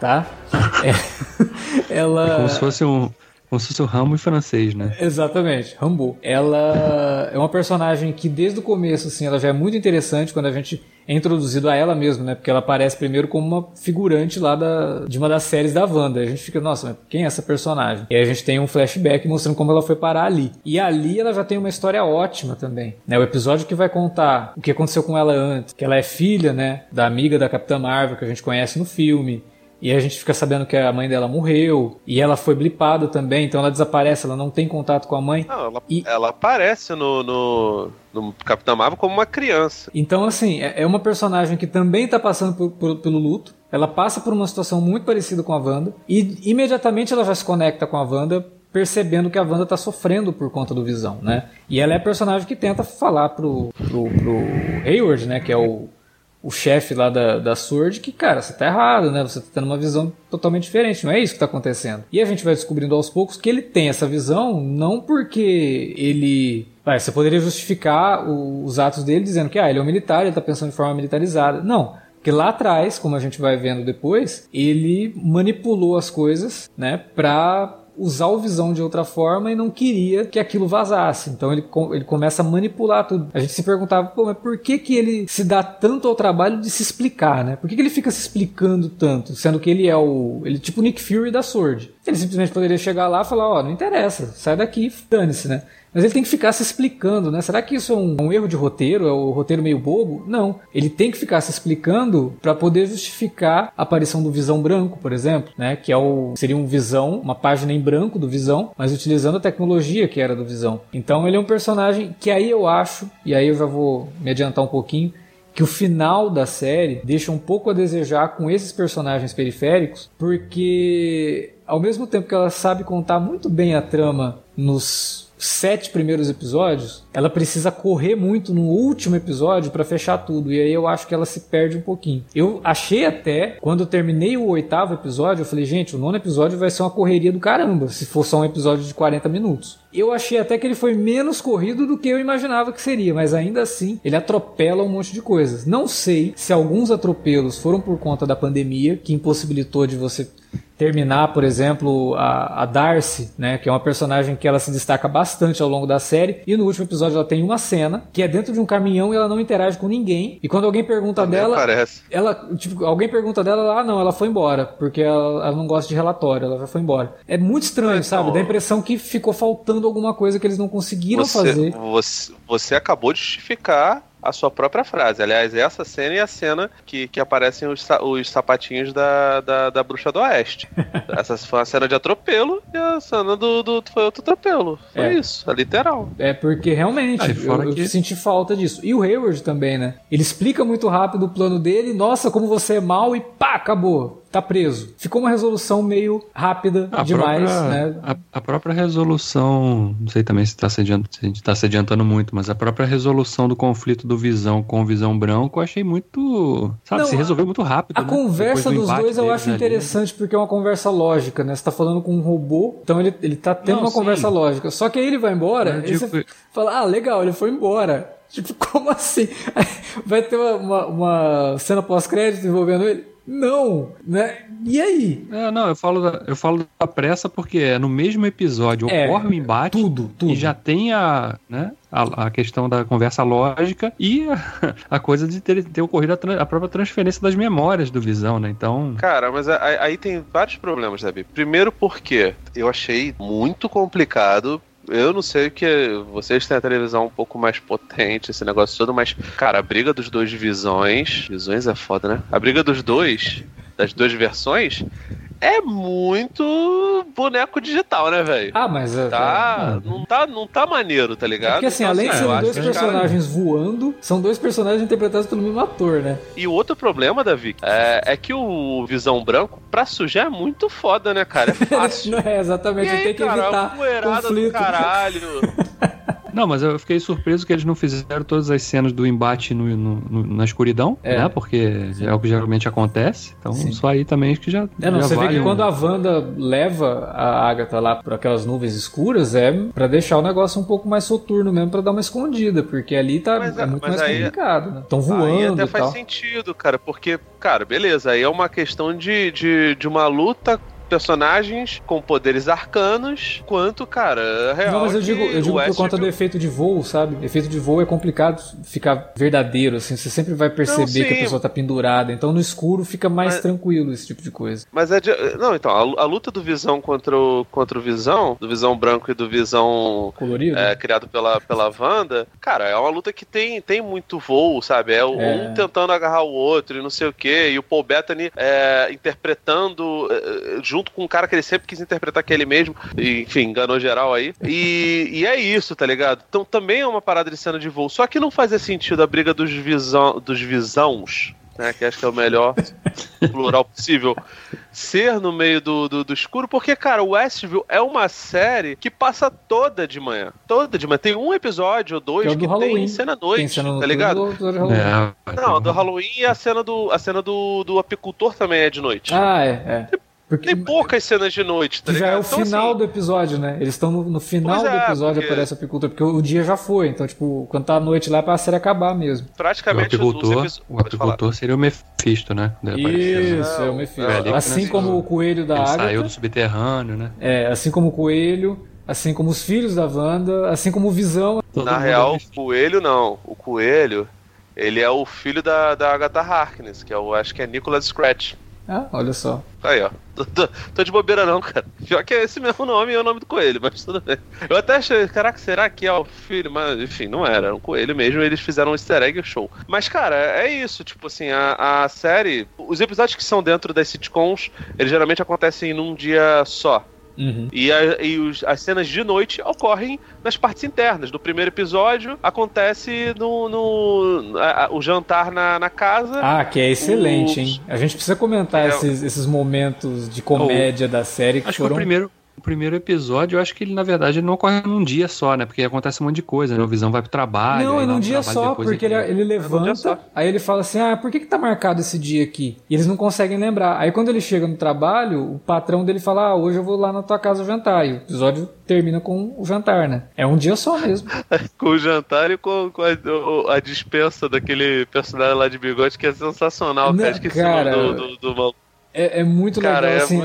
tá? É, *laughs* ela Como se fosse um. Como se fosse o ramo em francês, né? Exatamente, Rambo. Ela é uma personagem que desde o começo, assim, ela já é muito interessante quando a gente é introduzido a ela mesmo, né? Porque ela aparece primeiro como uma figurante lá da, de uma das séries da Wanda. A gente fica, nossa, quem é essa personagem? E aí a gente tem um flashback mostrando como ela foi parar ali. E ali ela já tem uma história ótima também, né? O episódio que vai contar o que aconteceu com ela antes, que ela é filha, né? Da amiga da Capitã Marvel que a gente conhece no filme. E a gente fica sabendo que a mãe dela morreu. E ela foi blipada também, então ela desaparece, ela não tem contato com a mãe. Não, ela, E- ela aparece no, no, no Capitão Marvel como uma criança. Então, assim, é é uma personagem que também tá passando por- por- pelo luto. Ela passa por uma situação muito parecida com a Wanda. E imediatamente ela já se conecta com a Wanda, percebendo que a Wanda tá sofrendo por conta do Visão, né? E ela é a personagem que tenta falar pro, pro, pro Hayward, né? Que é o, o chefe lá da, da Sword, que, cara, você tá errado, né? Você tá tendo uma visão totalmente diferente, não é isso que tá acontecendo. E a gente vai descobrindo aos poucos que ele tem essa visão não porque ele. Vai, você poderia justificar o- os atos dele dizendo que ah, ele é um militar, ele tá pensando de forma militarizada. Não. Porque lá atrás, como a gente vai vendo depois, ele manipulou as coisas, né, pra usar o visão de outra forma e não queria que aquilo vazasse. Então ele, ele começa a manipular tudo. A gente se perguntava, pô, mas por que, que ele se dá tanto ao trabalho de se explicar, né? Por que, que ele fica se explicando tanto? Sendo que ele é o. Ele é tipo o Nick Fury da Sword. Ele simplesmente poderia chegar lá e falar, ó, não interessa, sai daqui, dane-se, né? Mas ele tem que ficar se explicando, né? Será que isso é um, um erro de roteiro? É o roteiro meio bobo? Não. Ele tem que ficar se explicando para poder justificar a aparição do Visão Branco, por exemplo, né? Que é o seria um Visão, uma página em branco do Visão, mas utilizando a tecnologia que era do Visão. Então ele é um personagem que aí eu acho, e aí eu já vou me adiantar um pouquinho, que o final da série deixa um pouco a desejar com esses personagens periféricos, porque ao mesmo tempo que ela sabe contar muito bem a trama nos sete primeiros episódios, ela precisa correr muito no último episódio para fechar tudo. E aí eu acho que ela se perde um pouquinho. Eu achei até, quando eu terminei o oitavo episódio, eu falei, gente, o nono episódio vai ser uma correria do caramba, se for só um episódio de 40 minutos. Eu achei até que ele foi menos corrido do que eu imaginava que seria, mas ainda assim ele atropela um monte de coisas. Não sei se alguns atropelos foram por conta da pandemia, que impossibilitou de você terminar, por exemplo, a, a, Darcy, né, que é uma personagem que ela se destaca bastante ao longo da série, e no último episódio ela tem uma cena que é dentro de um caminhão e ela não interage com ninguém. E quando alguém pergunta Também dela, aparece. ela, tipo, alguém pergunta dela, ah, não, ela foi embora, porque ela, ela, não gosta de relatório, ela já foi embora. É muito estranho, então, sabe? Dá a impressão que ficou faltando alguma coisa que eles não conseguiram você, fazer. Você, você acabou de justificar a sua própria frase. Aliás, essa cena é a cena que, que aparecem os, os sapatinhos da, da, da bruxa do oeste. *laughs* essa foi a cena de atropelo e a cena do, do foi outro atropelo. Foi é. isso, é literal. É porque realmente eu, eu que... senti falta disso. E o Hayward também, né? Ele explica muito rápido o plano dele, nossa, como você é mal e pá, acabou tá preso. Ficou uma resolução meio rápida a demais, própria, né? A, a, própria resolução, não sei também se está se, adiantando, se a gente tá se adiantando muito, mas a própria resolução do conflito do Visão com o Visão Branco eu achei muito, sabe, não, se resolveu muito rápido. A né? conversa do dos dois eu acho interessante ali. porque é uma conversa lógica, né? Você tá falando com um robô, então ele, ele tá tendo não, uma sim. conversa lógica. Só que aí ele vai embora, e você fala, ah, legal, ele foi embora. *laughs* Tipo, como assim? *laughs* Vai ter uma, uma, uma cena pós-crédito envolvendo ele? Não, né? E aí? É, não, eu falo, da, eu falo da pressa porque é no mesmo episódio é, ocorre o embate tudo, tudo. e já tem a, né, a, a questão da conversa lógica e a, *laughs* a coisa de ter, ter ocorrido a, a, própria transferência das memórias do Visão, né? Então. Cara, mas aí tem vários problemas, sabe? Primeiro porque eu achei muito complicado eu não sei que vocês têm a televisão um pouco mais potente, esse negócio todo, mas, cara, a briga dos dois visões. Visões é foda, né? A briga dos dois, das duas versões, é muito boneco digital, né, velho? Ah, mas é, tá, é, não tá, não tá maneiro, tá ligado? É porque assim, então, além assim, de serem dois personagens cara... voando, são dois personagens interpretados pelo mesmo ator, né? E o outro problema, Davi, é, é que o Visão Branco, pra sujar, é muito foda, né, cara? É *laughs* fácil. não é, exatamente, e tem que cara, evitar conflito. do caralho. *laughs* Não, mas eu fiquei surpreso que eles não fizeram todas as cenas do embate no, no, no na escuridão, é. né? Porque Sim. é o que geralmente acontece. Então, Sim. só aí também acho que já. É, não, já você vale vê que um... quando a Wanda leva a Agatha lá por aquelas nuvens escuras, é para deixar o negócio um pouco mais soturno mesmo, para dar uma escondida, porque ali tá mas, é, é muito mais aí, complicado, né? Estão voando. Aí até faz tal. sentido, cara, porque, cara, beleza, aí é uma questão de, de, de uma luta personagens com poderes arcanos, quanto, cara, real. Não, mas eu digo, eu digo por conta do efeito de voo, sabe? Efeito de voo é complicado ficar verdadeiro, assim. Você sempre vai perceber não, que a pessoa tá pendurada. Então no escuro fica mais mas, tranquilo esse tipo de coisa. Mas é de, Não, então, a, a, luta do Visão contra o, contra o Visão, do Visão branco e do Visão. Colorido? É, criado pela, pela Wanda, cara, é uma luta que tem, tem muito voo, sabe? É, é. um tentando agarrar o outro e não sei o quê. E o Paul Bettany é, interpretando é, junto junto com um cara que ele sempre quis interpretar que ele mesmo, e, enfim, enganou geral aí. E, e é isso, tá ligado? Então também é uma parada de cena de voo. Só que não fazia sentido a briga dos, visão, dos visãos né, que acho que é o melhor *laughs* plural possível, ser no meio do, do, do, escuro, porque, cara, o Westview é uma série que passa toda de manhã. Toda de manhã. Tem um episódio ou dois que, é que tem cena noite, tem cena tá ligado? Do, do é, Não, do Halloween e a cena do, a cena do, do apicultor também é de noite. Ah, é, é. Porque tem poucas cenas de noite, tá já ligado? é o então, final assim, do episódio, né? Eles estão no, no, final é, do episódio porque... aparece o apicultor, porque o dia já foi. Então, tipo, quando tá a noite lá, é pra série acabar mesmo. Praticamente o apicultor, o apicultor seria o Mephisto, né? Isso, é o Mephisto. É, assim como o coelho da água. saiu do subterrâneo, né? É, assim como o coelho, assim como os filhos da Wanda, assim como o Visão. Na real, o coelho não. O coelho, ele é o filho da, da Agatha Harkness, que é o, acho que é Nicholas Scratch. Ah, olha só. Aí, ó. Tô, tô, tô, de bobeira não, cara. Pior que é esse mesmo nome e é o nome do coelho, mas tudo bem. Eu até achei, caraca, será que é o filho? Mas, enfim, não era. Era um coelho mesmo eles fizeram um easter egg show. Mas, cara, é isso. Tipo assim, a, a série... Os episódios que são dentro das sitcoms, eles geralmente acontecem num dia só. Uhum. E, a, e os, as cenas de noite ocorrem nas partes internas. No primeiro episódio, acontece no, no a, a, o jantar na, na casa. Ah, que é excelente, os... hein? A gente precisa comentar é, esses, esses momentos de comédia oh, da série que acho foram... Que o primeiro, o primeiro episódio, eu acho que ele, na verdade, ele não ocorre num dia só, né? Porque acontece um monte de coisa, né? O Visão vai pro trabalho. Não, é num dia só, porque ele, ele levanta, aí ele fala assim: ah, por que, que tá marcado esse dia aqui? E eles não conseguem lembrar. Aí quando ele chega no trabalho, o patrão dele fala: ah, hoje eu vou lá na tua casa jantar. E o episódio termina com o jantar, né? É um dia só mesmo. *laughs* com o jantar e com, com a, a, dispensa daquele personagem lá de bigode que é sensacional. Não, cara, esqueci cara, o nome do, do, do é, é muito Cara, legal, é assim,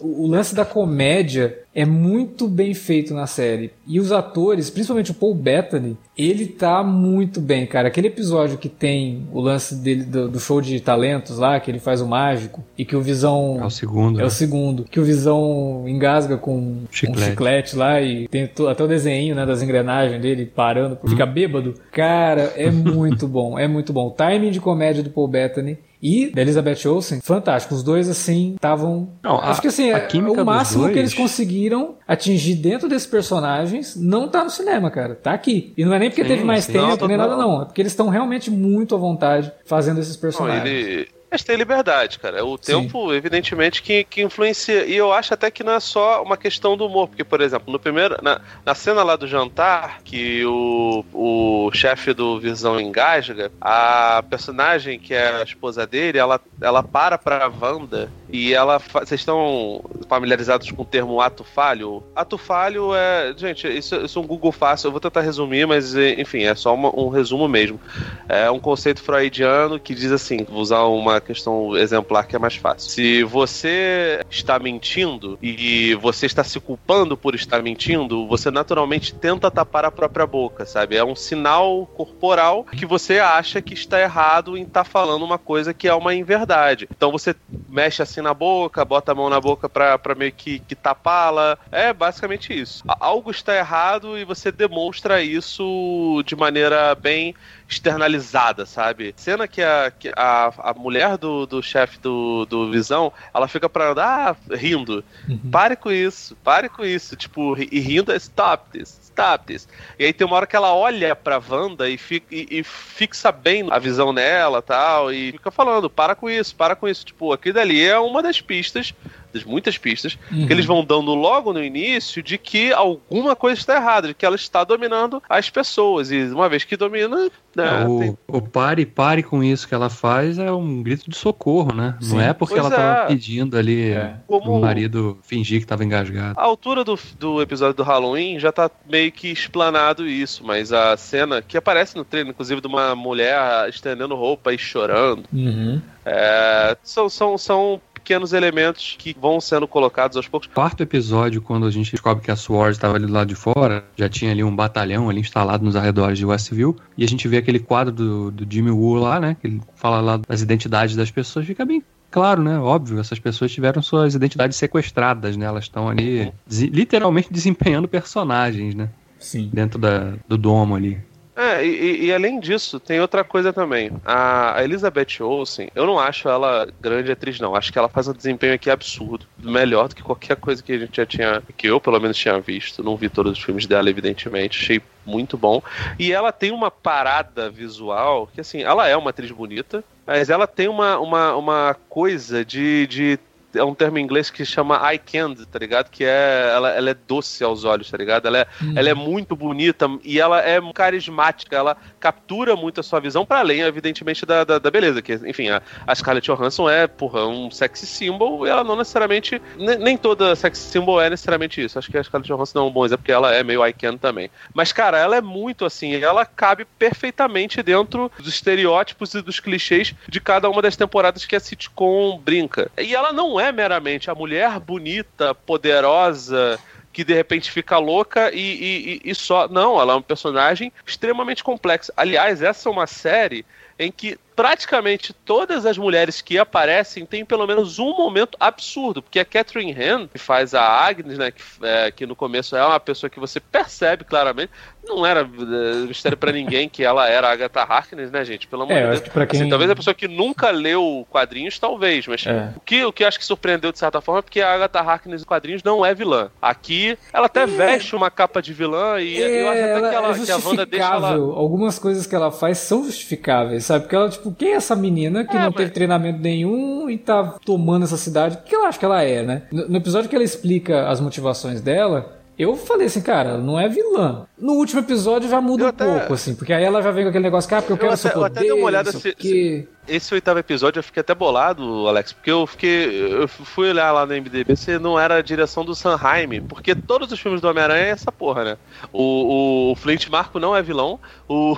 o, o, lance da comédia é muito bem feito na série. E os atores, principalmente o Paul Bettany, ele tá muito bem, cara. Aquele episódio que tem o lance dele do, do show de talentos lá, que ele faz o mágico, e que o Visão... É o segundo. É né? o segundo. Que o Visão engasga com chiclete. um chiclete lá e tem até o desenho, né, das engrenagens dele parando, hum. fica bêbado. Cara, é *laughs* muito bom, é muito bom. O timing de comédia do Paul Bettany e da Elizabeth Olsen, fantástico. Os dois, assim, estavam. Acho que assim, é, o máximo dois... que eles conseguiram atingir dentro desses personagens não tá no cinema, cara. Tá aqui. E não é nem porque sim, teve mais sim. tempo, não, nem nada, não. É porque eles estão realmente muito à vontade fazendo esses personagens. Não, ele mas tem liberdade, cara. O tempo, Sim. evidentemente, que, que influencia. E eu acho até que não é só uma questão do humor. Porque, por exemplo, no primeiro. Na, na cena lá do jantar, que o, o chefe do Visão engasga, a personagem, que é a esposa dele, ela, ela para pra Wanda e ela. Vocês estão familiarizados com o termo ato falho? Ato falho é. Gente, isso, isso é um Google fácil. Eu vou tentar resumir, mas enfim, é só uma, um resumo mesmo. É um conceito freudiano que diz assim: vou usar uma questão exemplar que é mais fácil. Se você está mentindo e você está se culpando por estar mentindo, você naturalmente tenta tapar a própria boca, sabe? É um sinal corporal que você acha que está errado em estar tá falando uma coisa que é uma inverdade. Então você mexe assim na boca, bota a mão na boca pra, pra meio que, que tapá-la. É basicamente isso. Algo está errado e você demonstra isso de maneira bem externalizada, sabe? Cena que a, que a, a mulher do, do chefe do, do Visão, ela fica pra andar rindo. Uhum. Pare com isso, pare com isso. Tipo, e rindo é stop this, E aí tem uma hora que ela olha pra Wanda e, e, e fixa bem a visão nela tal, e fica falando, para com isso, para com isso. Tipo, aquilo dali é uma das pistas das muitas pistas, uhum. que eles vão dando logo no início de que alguma coisa está errada, de que ela está dominando as pessoas. E uma vez que domina. Né, o, tem... o pare, pare com isso que ela faz é um grito de socorro, né? Sim. Não é porque pois ela estava é. pedindo ali é. o marido fingir que estava engasgado. A altura do, do episódio do Halloween já tá meio que explanado isso, mas a cena que aparece no treino, inclusive, de uma mulher estendendo roupa e chorando. Uhum. É, são, são, são pequenos elementos que vão sendo colocados aos poucos. Quarto episódio, quando a gente descobre que a SWORD estava ali do lado de fora, já tinha ali um batalhão ali instalado nos arredores de Westview, e a gente vê aquele quadro do, do Jimmy Woo lá, né, que ele fala lá das identidades das pessoas, fica bem claro, né? Óbvio, essas pessoas tiveram suas identidades sequestradas, né? Elas estão ali literalmente *laughs* desempenhando personagens, né? Sim. Dentro da, do domo ali. É, e, e, além disso, tem outra coisa também. A, Elizabeth Olsen, eu não acho ela grande atriz, não. Acho que ela faz um desempenho aqui absurdo. Melhor do que qualquer coisa que a gente já tinha. que eu, pelo menos, tinha visto. Não vi todos os filmes dela, evidentemente. Achei muito bom. E ela tem uma parada visual que, assim, ela é uma atriz bonita, mas ela tem uma, uma, uma coisa de, de é um termo em inglês que chama eye candy, tá ligado? Que é ela, ela é doce aos olhos, tá ligado? Ela é, hum. ela é muito bonita e ela é carismática, ela captura muito a sua visão para além, evidentemente, da, da, da, beleza. Que, enfim, a, a Scarlett Johansson é, porra, um sexy symbol e ela não necessariamente. Nem, nem toda sexy symbol é necessariamente isso. Acho que a Scarlett Johansson não é um bom exemplo, porque ela é meio eye candy também. Mas, cara, ela é muito assim, ela cabe perfeitamente dentro dos estereótipos e dos clichês de cada uma das temporadas que a sitcom brinca. E ela não é é meramente a mulher bonita, poderosa, que de repente fica louca e, e, e, só. Não, ela é um personagem extremamente complexa. Aliás, essa é uma série em que praticamente todas as mulheres que aparecem têm pelo menos um momento absurdo, porque a Catherine Han, que faz a Agnes, né, que, é, que no começo é uma pessoa que você percebe claramente, não era é, mistério para ninguém que ela era a Agatha Harkness, né, gente? Pelo amor É, eu de acho Deus. que pra quem- Assim, talvez a pessoa que nunca leu quadrinhos, talvez, mas É. o, que, o que eu acho que surpreendeu de certa forma é porque a Agatha Harkness em quadrinhos não é vilã. Aqui, ela até veste uma capa de vilã e eu acho até ela que, ela, é que a Wanda deixa ela. justificável. Algumas coisas que ela faz são justificáveis, sabe? Porque ela, tipo, quem é essa menina que É, não mas- teve treinamento nenhum e tá tomando essa cidade? O que eu acho que ela é, né? No, no episódio que ela explica as motivações dela. Eu falei assim, cara, não é vilã. No último episódio já muda Eu um até- pouco, assim, porque aí ela já vem com aquele negócio, cara, porque eu Eu quero até- seu eu poder, até dei uma olhada se-. Esse oitavo episódio eu fiquei até bolado, Alex, porque eu fiquei. Eu fui olhar lá no MDB se não era a direção do Sanheim, porque todos os filmes do Homem-Aranha é essa porra, né? O, o Flint Marco não é vilão, o,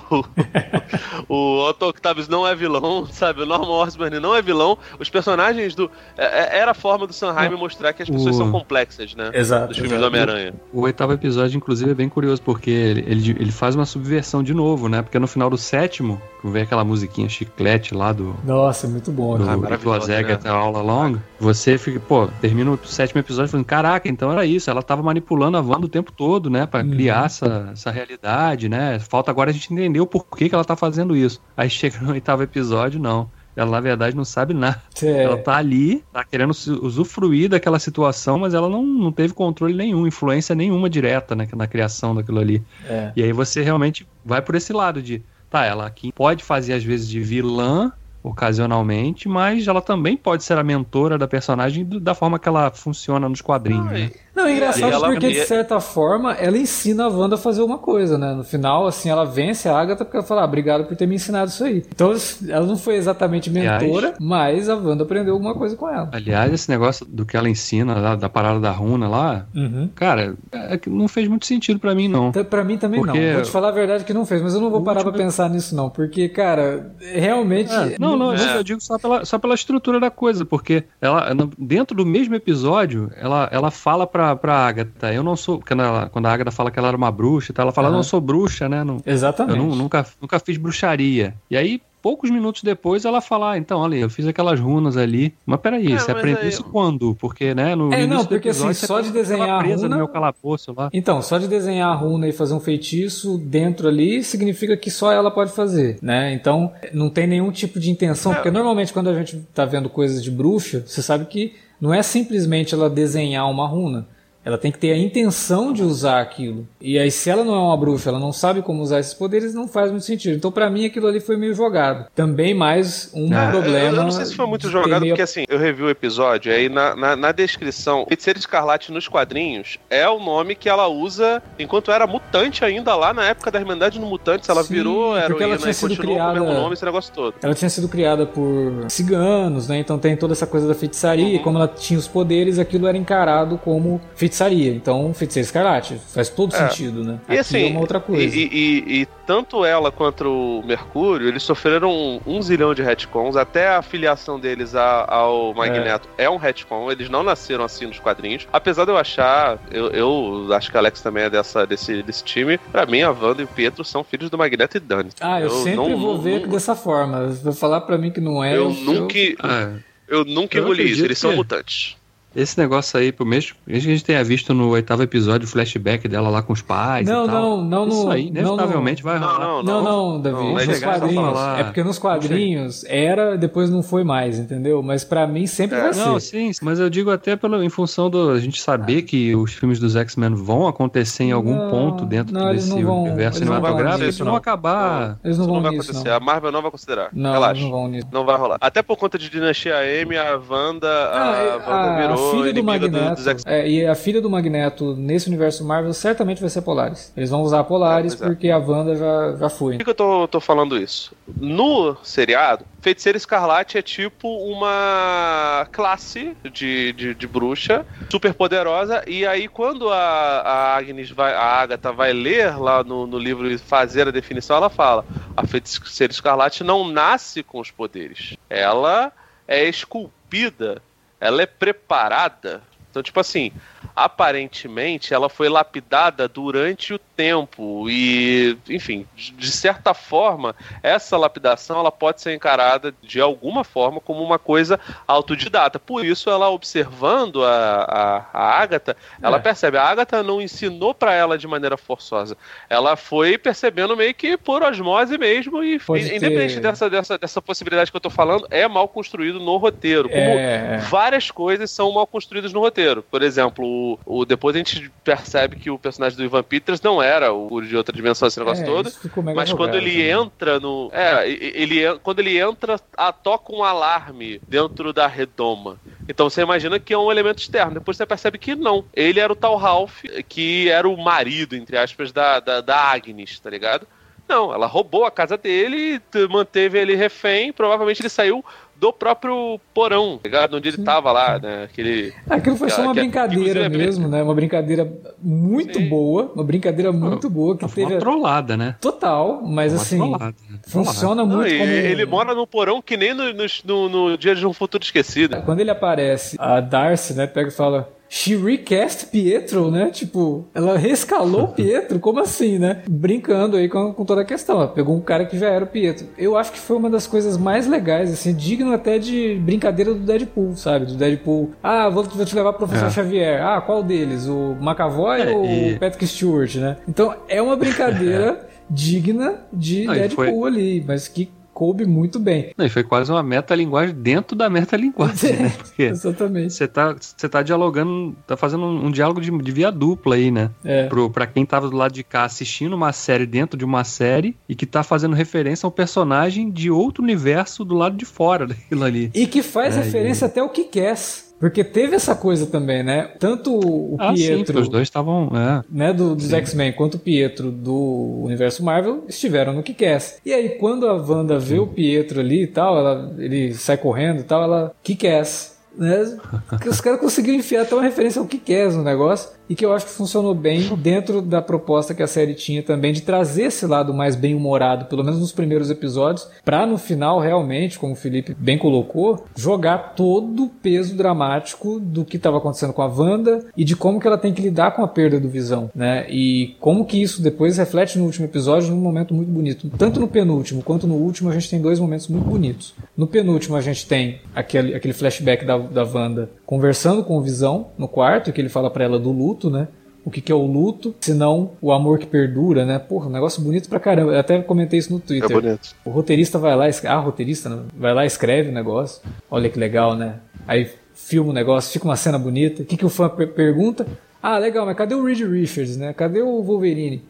*laughs* o Otto Octavius não é vilão, sabe? O Norman Osborn não é vilão. Os personagens do. é- é- Era a forma do Sanheim mostrar que as pessoas O- são complexas, né? Exato, Dos filmes exato. do Homem-Aranha. O oitavo episódio, inclusive, é bem curioso, porque ele, ele, ele faz uma subversão de novo, né? Porque no final do sétimo, vem aquela musiquinha chiclete lá do, Nossa, é muito bom, do? Ah, do né? aula long, você fica, pô, termina o sétimo episódio falando, caraca, então era isso, ela tava manipulando a Wanda o tempo todo, né, Pra Uhum. criar essa, essa realidade, né, falta agora a gente entender o porquê que ela tá fazendo isso. Aí chega no oitavo episódio, não. Ela, na verdade, não sabe nada. É. Ela tá ali, tá querendo usufruir daquela situação, mas ela não, não teve controle nenhum, influência nenhuma direta né, na criação daquilo ali. É. E aí você realmente vai por esse lado de, tá, ela aqui pode fazer às vezes de vilã ocasionalmente, mas ela também pode ser a mentora da personagem da forma que ela funciona nos quadrinhos, né? Não, é engraçado ela- porque, de certa forma, ela ensina a Wanda a fazer uma coisa, né? No final, assim, ela vence a Agatha porque ela fala, ah, obrigado por ter me ensinado isso aí. Então, ela não foi exatamente mentora, mas a Wanda aprendeu alguma coisa com ela. Aliás, esse negócio do que ela ensina lá, da parada da runa lá, Uhum. cara, é não fez muito sentido pra mim, não. Então, Pra mim também Porque- não. Vou te falar a verdade que não fez, mas eu não vou parar pra pensar nisso, não. Porque, cara, realmente. É, não, não, isso eu digo só pela, só pela estrutura da coisa, porque ela, dentro do mesmo episódio, ela, ela fala pra, pra Agatha, eu não sou. Quando, ela, quando a Agatha fala que ela era uma bruxa e tal, ela fala, eu Aham. não sou bruxa, né? Não, eu Exatamente. nu- nunca, nunca fiz bruxaria. E aí, poucos minutos depois, ela fala, ah, então, olha, eu fiz aquelas runas ali. Mas peraí, É, você mas aprendeu aí- isso quando? Porque, né, no É, não, porque, assim, episódio, você só de desenhar tava a presa runa- no meu calabouço lá. Então, só de desenhar a runa e fazer um feitiço dentro ali significa que só ela pode fazer, né? Então, não tem nenhum tipo de intenção, porque normalmente quando a gente tá vendo coisas de bruxa, você sabe que não é simplesmente ela desenhar uma runa. Ela tem que ter a intenção de usar aquilo. E aí, se ela não é uma bruxa, ela não sabe como usar esses poderes, não faz muito sentido. Então, pra mim, aquilo ali foi meio jogado. Também mais um Ah, problema. Eu, eu não sei se foi muito jogado, meio- porque assim, eu revi o episódio, aí na, na, na descrição, Feiticeira Escarlate nos quadrinhos é o nome que ela usa enquanto era mutante ainda lá na época da Irmandade no Mutantes. Ela Sim, virou porque heroína ela tinha sido continuou com o mesmo criada- nome, esse negócio todo. Ela tinha sido criada por ciganos, né? Então tem toda essa coisa da feitiçaria. E como ela tinha os poderes, aquilo era encarado como feitiçaria. Então, feiticeira escarlate. Faz todo É. sentido, né? E Aqui assim, é uma outra coisa. E, e- e tanto ela quanto o Mercúrio, eles sofreram um, um zilhão de retcons, até a filiação deles a- ao Magneto é. um retcon, eles não nasceram assim nos quadrinhos. Apesar de eu achar, eu, eu acho que a Alex também é dessa, desse, desse time, pra mim a Wanda e o Pietro são filhos do Magneto e Dani. Ah, eu, sempre não- vou não- ver não- dessa forma. Vai falar pra mim que não é. Eu nunca, Ah, eu nunca Eu engoli isso, eles são que- mutantes. Esse negócio aí, mesmo que a gente tenha visto no oitavo episódio, o flashback dela lá com os pais Não, e tal. não, não Isso aí, não inevitavelmente vai Não, rolar. não, Não, não, Davi. Não, nos quadrinhos. É porque nos quadrinhos era, depois não foi mais, entendeu? Mas pra mim sempre É. vai Não, ser. sim, mas eu digo até pelo, em função do a gente saber que os filmes dos X-Men vão acontecer em algum Não, ponto dentro não, eles desse não vão- universo não cinematográfico, eles isso, vão não. acabar. Eles não vão não vai nisso, acontecer. não. A Marvel não vai considerar. Não, Relaxa. não vão nisso. Não vai rolar. Até por conta de Dinastia M, a Wanda, a, Ah, Wanda a, a virou filha do do, Magneto, X-Men. é, e a filha do Magneto nesse universo Marvel certamente vai ser Polaris. Eles vão usar a Polaris É, é. porque a Wanda já, já foi. Por que, que eu tô, tô falando isso? No seriado, Feiticeira Escarlate é tipo uma classe de, de, de bruxa super poderosa. E aí, quando a, a Agnes vai, a Agatha vai ler lá no, no livro e fazer a definição, ela fala: a Feiticeira Escarlate não nasce com os poderes. Ela é esculpida, ela é preparada. Então, tipo assim, aparentemente ela foi lapidada durante o tempo e, enfim, de certa forma, essa lapidação ela pode ser encarada de alguma forma como uma coisa autodidata. Por isso, ela observando a, a, a Agatha, ela é. percebe. A Agatha não ensinou para ela de maneira forçosa. Ela foi percebendo meio que por osmose mesmo e, independente dessa, dessa, dessa possibilidade que eu tô falando, é mal construído no roteiro. Como é. várias coisas são mal construídas no roteiro. Por exemplo, o, o, depois a gente percebe que o personagem do Ivan Peters não era o de outra dimensão, esse negócio é, todo. Mas quando ele entra no. É, ele, quando ele entra, a, toca um alarme dentro da redoma. Então você imagina que é um elemento externo. Depois você percebe que não. Ele era o tal Ralph, que era o marido, entre aspas, da, da, da Agnes, tá ligado? Não, ela roubou a casa dele, manteve ele refém, provavelmente ele saiu do próprio porão, ligado? Onde ele tava lá, né? Aquele. Aquilo foi só uma que, brincadeira que, mesmo, né? Uma brincadeira muito Sim. boa, uma brincadeira muito boa que foi teve. Uma trollada, né? Total, mas uma assim. Trollada, né? Funciona Não, muito como. Ele mora no porão que nem no, no, no, Dia de um Futuro Esquecido. Quando ele aparece, a Darcy, né, pega e fala: She recast Pietro, né? Tipo, ela rescalou *laughs* Pietro, como assim, né? Brincando aí com, com toda a questão. Ela pegou um cara que já era o Pietro. Eu acho que foi uma das coisas mais legais, assim, digno até de brincadeira do Deadpool, sabe? Do Deadpool. Ah, vou, vou te levar pro professor é. Xavier. Ah, qual deles? O McAvoy é, ou e... o Patrick Stewart, né? Então, é uma brincadeira *laughs* digna de Deadpool foi... ali, mas que coube muito bem. Não, e foi quase uma metalinguagem dentro da metalinguagem, né? *laughs* Porque Exatamente. Você tá, você tá dialogando, tá fazendo um, um diálogo de, de, via dupla aí, né? É. Pro, pra quem tava do lado de cá assistindo uma série dentro de uma série e que tá fazendo referência a um personagem de outro universo do lado de fora *laughs* daquilo ali. E que faz é, referência e... até ao que quer. Porque teve essa coisa também, né? Tanto o ah, Pietro. Sim, os dois estavam. É. Né, do, dos X-Men quanto o Pietro do universo Marvel estiveram no Kick-Ass. E aí, quando a Wanda vê o Pietro ali e tal, ela, ele sai correndo e tal, ela. Kick-Ass. Né? Os caras conseguiram enfiar até uma referência ao Kick-Ass no negócio e que eu acho que funcionou bem *laughs* dentro da proposta que a série tinha também de trazer esse lado mais bem humorado, pelo menos nos primeiros episódios, para no final realmente, como o Felipe bem colocou, jogar todo o peso dramático do que estava acontecendo com a Wanda e de como que ela tem que lidar com a perda do Visão, né? E como que isso depois reflete no último episódio num momento muito bonito. Tanto no penúltimo quanto no último a gente tem dois momentos muito bonitos. No penúltimo a gente tem aquele, aquele flashback da, da Wanda conversando com o Visão no quarto, que ele fala para ela do luto luto, né? O que, que é o luto, senão o amor que perdura, né? Porra, um negócio bonito pra caramba. Eu até comentei isso no Twitter. É bonito. O roteirista vai lá, a roteirista né? vai lá e escreve o negócio. Olha que legal, né? Aí filma o negócio, fica uma cena bonita. O que, que o fã pergunta? Ah, legal, mas cadê o Reed Richards, né? Cadê o Wolverine?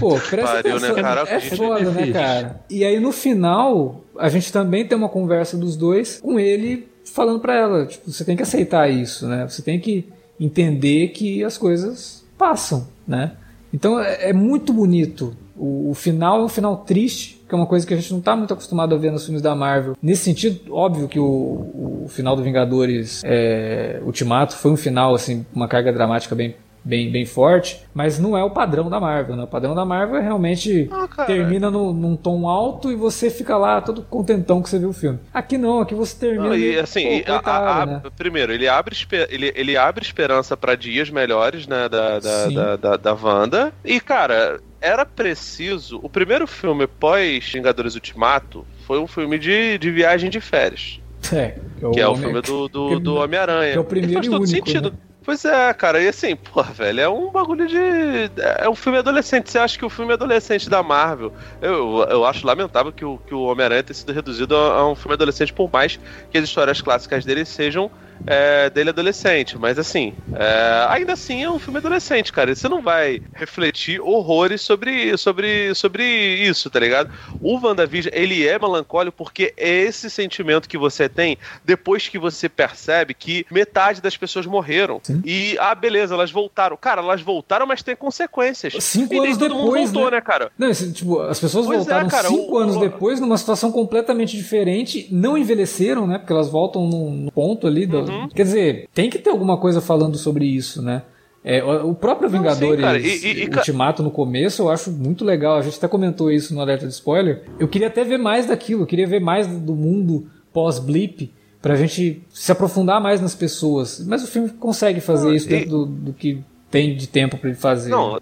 Pô, *laughs* presta Pariu, né, atenção. Né, cara? É foda, né, cara? E aí no final, a gente também tem uma conversa dos dois com ele falando para ela, tipo, você tem que aceitar isso, né? Você tem que entender que as coisas passam, né? Então é, é muito bonito. O, o, final é um final triste, que é uma coisa que a gente não está muito acostumado a ver nos filmes da Marvel. Nesse sentido, óbvio que o, o final do Vingadores é, Ultimato foi um final, assim, uma carga dramática bem bem, bem forte, mas não é o padrão da Marvel, né? O padrão da Marvel é realmente ah, termina no, num tom alto e você fica lá todo contentão que você viu o filme. Aqui não, aqui você termina. Não, e, assim, pô, coitado, a, a, né? primeiro, ele abre, ele, ele abre esperança para dias melhores, né, da, da, da, da, da Wanda. E, cara, era preciso. O primeiro filme pós Vingadores Ultimato foi um filme de, de viagem de férias. É, que é o, que é o filme do, do, do Homem-Aranha. Que é o primeiro e faz todo único, sentido. Né? Pois é, cara, e assim, *laughs* pô, velho, é um bagulho de. É um filme adolescente. Você acha que o filme adolescente da Marvel. Eu, eu acho lamentável que o, que o Homem-Aranha tenha sido reduzido a, a um filme adolescente, por mais que as histórias clássicas dele sejam é, dele adolescente. Mas assim, é, ainda assim é um filme adolescente, cara. Você não vai refletir horrores sobre, sobre, sobre isso, tá ligado? O WandaVision, ele é melancólico porque é esse sentimento que você tem depois que você percebe que metade das pessoas morreram. Sim. E, ah, beleza, elas voltaram. Cara, elas voltaram, mas tem consequências. Cinco e anos depois, voltou, né? né? cara? Não, esse, tipo, as pessoas pois é, voltaram é, cara, cinco o, anos o... depois numa situação completamente diferente, não envelheceram, né? Porque elas voltam num ponto ali do, Uhum. Quer dizer, tem que ter alguma coisa falando sobre isso, né? É, o próprio Vingadores Não, sim, e, e, Ultimato no começo eu acho muito legal. A gente até comentou isso no alerta de spoiler. Eu queria até ver mais daquilo, eu queria ver mais do mundo pós-blip pra gente se aprofundar mais nas pessoas. Mas o filme consegue fazer isso dentro do, do, que tem de tempo para ele fazer. Não,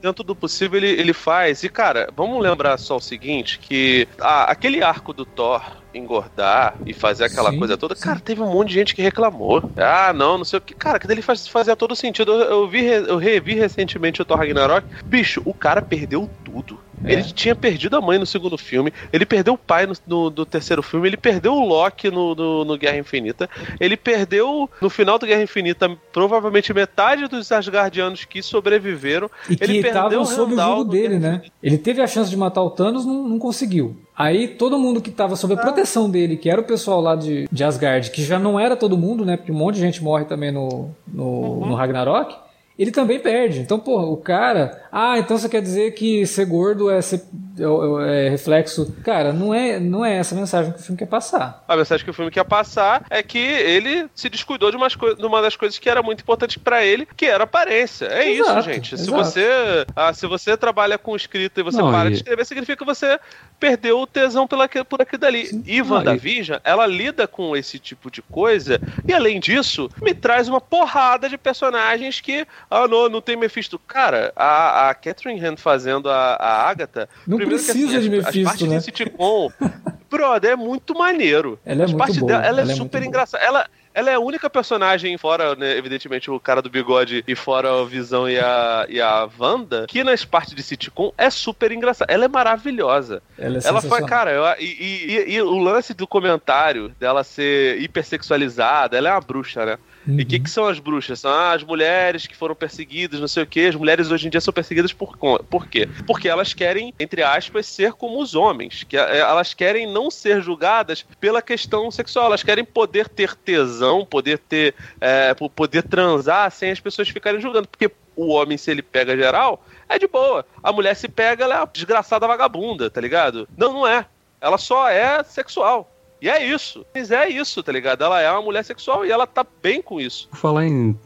dentro do possível, ele, ele faz. E, cara, vamos lembrar só o seguinte: que a, aquele arco do Thor engordar e fazer aquela sim, coisa toda, sim. cara, teve um monte de gente que reclamou. Ah, não, não sei o que. Cara, que ele faz, fazia todo sentido. Eu, eu, vi, eu revi recentemente o Thor Ragnarok. Bicho, o cara perdeu tudo. É. Ele tinha perdido a mãe no segundo filme, ele perdeu o pai no, no, no terceiro filme, ele perdeu o Loki no, no, no, Guerra Infinita, ele perdeu no final do Guerra Infinita provavelmente metade dos Asgardianos que sobreviveram. E ele que estavam sob o jogo dele, né? Ele teve a chance de matar o Thanos, não, não conseguiu. Aí todo mundo que estava sob a ah. proteção dele, que era o pessoal lá de, de Asgard, que já não era todo mundo, né? Porque um monte de gente morre também no, no, uhum. no Ragnarok ele também perde. Então, pô, o cara. Ah, então você quer dizer que ser gordo é, ser, é, é, reflexo. Cara, não é, não é essa a mensagem que o filme quer passar. A mensagem que o filme quer passar é que ele se descuidou de, umas de uma das coisas que era muito importante para ele, que era aparência. É exato, isso, gente. Se você, ah, se você trabalha com escrita e você não, para e... de escrever, significa que você perdeu o tesão pela, por aquilo dali. Sim. E WandaVision, e... ela lida com esse tipo de coisa, e além disso, me traz uma porrada de personagens que ah, não, não tem Mephisto. Cara, a, a Catherine Han fazendo a, a Agatha. Não precisa assim, de as, Mephisto, as partes né? desse sitcom, *laughs* brother, é muito maneiro. Ela é as muito boa. Dela, ela, ela é, é super engraçada. Ela, ela é a única personagem, fora, né, evidentemente, o cara do bigode e fora a Visão e a, e a Wanda, que nas partes de sitcom é super engraçada. Ela é maravilhosa. Ela, é ela faz, cara, eu, e, e, e, o lance do comentário dela ser hipersexualizada, ela é uma bruxa, né? Uhum. E o que, que são as bruxas? São as mulheres que foram perseguidas, não sei o que. As mulheres hoje em dia são perseguidas por, por quê? Porque elas querem, entre aspas, ser como os homens. Que é, elas querem não ser julgadas pela questão sexual. Elas querem poder ter tesão, poder ter. É, poder transar sem as pessoas ficarem julgando. Porque o homem, se ele pega geral, é de boa. A mulher se pega, ela é uma desgraçada vagabunda, tá ligado? Não, não é. Ela só é sexual. E é isso. Mas é isso, tá ligado? Ela é uma mulher sexual e ela tá bem com isso. Falar em,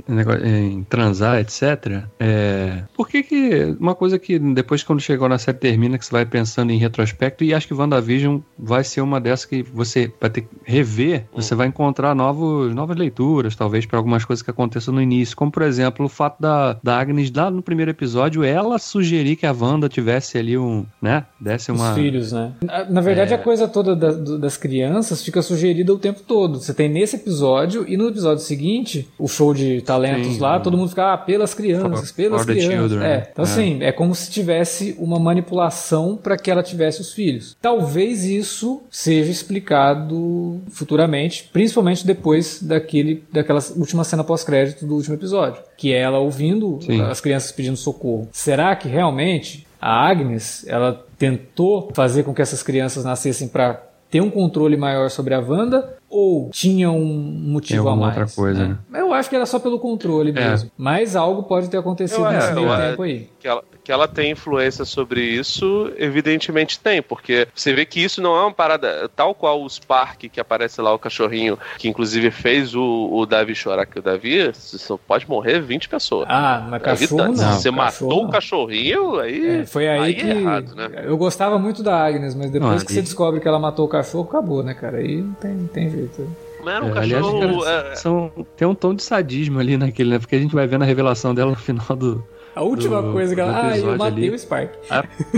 em transar, etc. É... Por que que. Uma coisa que depois, quando chegou na série termina, que você vai pensando em retrospecto, e acho que WandaVision vai ser uma dessas que você vai ter que rever, hum. você vai encontrar novos, novas leituras, talvez, para algumas coisas que aconteçam no início. Como, por exemplo, o fato da, da Agnes, lá no primeiro episódio, ela sugerir que a Wanda tivesse ali um. né? Desse uma. Os filhos, né? Na, na verdade, é... a coisa toda da, das crianças fica sugerida o tempo todo. Você tem nesse episódio e no episódio seguinte, o show de talentos Sim, lá, todo mundo fica, ah, pelas crianças, pelas for crianças. Children, é. Então, é. assim, é como se tivesse uma manipulação para que ela tivesse os filhos. Talvez isso seja explicado futuramente, principalmente depois daquele, daquela última cena pós-crédito do último episódio. Que é ela ouvindo Sim. as crianças pedindo socorro. Será que realmente a Agnes, ela tentou fazer com que essas crianças nascessem para ter um controle maior sobre a Wanda ou tinha um motivo a mais? outra coisa, né? né? Eu acho que era só pelo controle é. mesmo. Mas algo pode ter acontecido eu, nesse é, meio tempo aí. Que ela, que ela tem influência sobre isso, evidentemente tem, porque você vê que isso não é uma parada tal qual o Spark, que aparece lá o cachorrinho, que inclusive fez o, o Davi chorar, que o Davi só pode morrer 20 pessoas. Ah, mas cachorro não. Se você matou não. o cachorrinho, aí, é, foi aí, aí é que é errado, né? Eu gostava muito da Agnes, mas depois não, que você descobre que ela matou o cachorro, acabou, né, cara? Aí não tem, não tem jeito. Mas era um é, cachorro. Aliás, cara, é... são, tem um tom de sadismo ali naquele, né? Porque a gente vai vendo a revelação dela no final do, a última do, coisa que ela. Ah, eu matei ali. o Spark.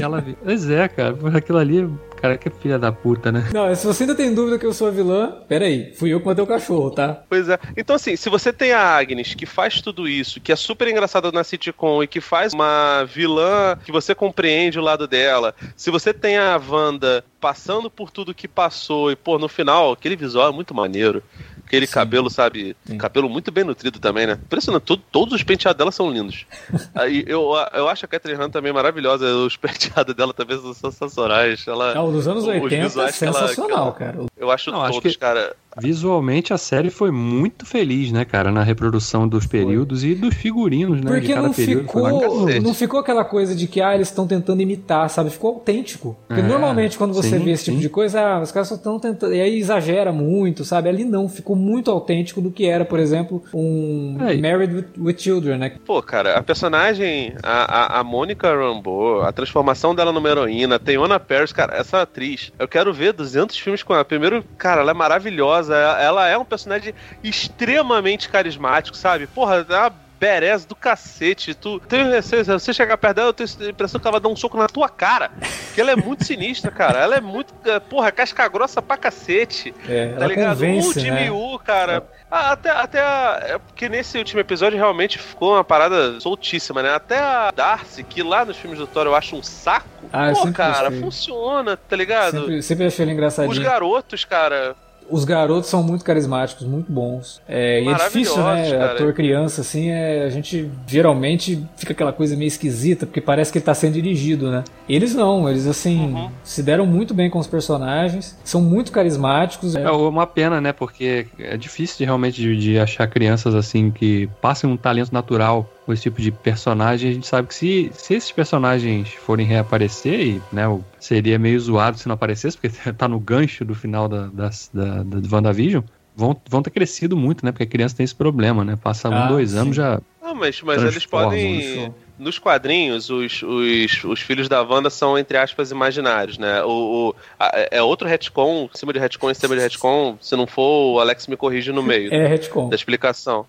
Ela, pois é, cara. Aquilo ali. Cara, que filha da puta, né? Não, se você ainda tem dúvida que eu sou a vilã, peraí, fui eu que matei o cachorro, tá? Pois é. Então, assim, se você tem a Agnes que faz tudo isso, que é super engraçada na sitcom e que faz uma vilã que você compreende o lado dela, se você tem a Wanda passando por tudo que passou e, pô, no final, aquele visual é muito maneiro. Aquele Sim. cabelo, sabe? Sim. Cabelo muito bem nutrido também, né? Impressionante. Todo, todos os penteados dela são lindos. *laughs* Aí eu, eu acho a Catherine Hunt também maravilhosa. Os *laughs* penteados dela também são sensacionais. Ela, Não, dos anos 80 é sensacional, ela, cara. Eu acho Não, todos, acho que... cara. Visualmente a série foi muito feliz, né, cara, na reprodução dos períodos foi. e dos figurinos, né? Porque não ficou, não ficou aquela coisa de que ah, eles estão tentando imitar, sabe? Ficou autêntico. Porque é, normalmente quando você sim, vê esse tipo de coisa, ah, os caras só estão tentando. E aí exagera muito, sabe? Ali não, ficou muito autêntico do que era, por exemplo, um é. Married with, with, Children, né? Pô, cara, a personagem, a, a, a Mônica Rambeau, a transformação dela numa heroína, tem Ona Paris, cara, essa atriz, eu quero ver 200 filmes com ela. Primeiro, cara, ela é maravilhosa maravilhosa. Ela é um personagem extremamente carismático, sabe? Porra, é uma berés do cacete. Tu tem você, você chegar perto dela, eu tenho a impressão que ela vai dar um soco na tua cara. Que ela é muito *laughs* sinistra, cara. Ela é muito. é, Porra, casca grossa pra cacete. É, Tá ela ligado? convence, o Jimmy né? Woo, cara. ah, Até, até a, é porque nesse último episódio realmente ficou uma parada soltíssima, né? Até a Darcy, que lá nos filmes do Thor eu acho um saco. Ah, Pô, cara, gostei. funciona, tá ligado? Sempre, sempre achei ele Os engraçadinho. garotos, cara. Os garotos são muito carismáticos, muito bons. É, e é difícil, né? Cara. Ator criança, assim, é, a gente geralmente fica aquela coisa meio esquisita, porque parece que ele tá sendo dirigido, né? Eles não, eles, assim, Uhum. se deram muito bem com os personagens, são muito carismáticos. É uma pena, né? Porque é difícil de, realmente de, de achar crianças assim que passem um talento natural com esse tipo de personagem. A gente sabe que se, se esses personagens forem reaparecer, e, né, seria meio zoado se não aparecesse, porque *laughs* tá no gancho do final da, da, da, da WandaVision. Vão, vão ter crescido muito, né? Porque a criança tem esse problema, né? Passa um, Ah, dois sim. anos já. Não, mas, mas eles podem. Nos quadrinhos, os, os, os filhos da Wanda são, entre aspas, imaginários, né? O, o- a- é outro retcon, em cima de retcon, em cima de retcon. Se não for, o Alex me corrige no meio. É retcon. da explicação.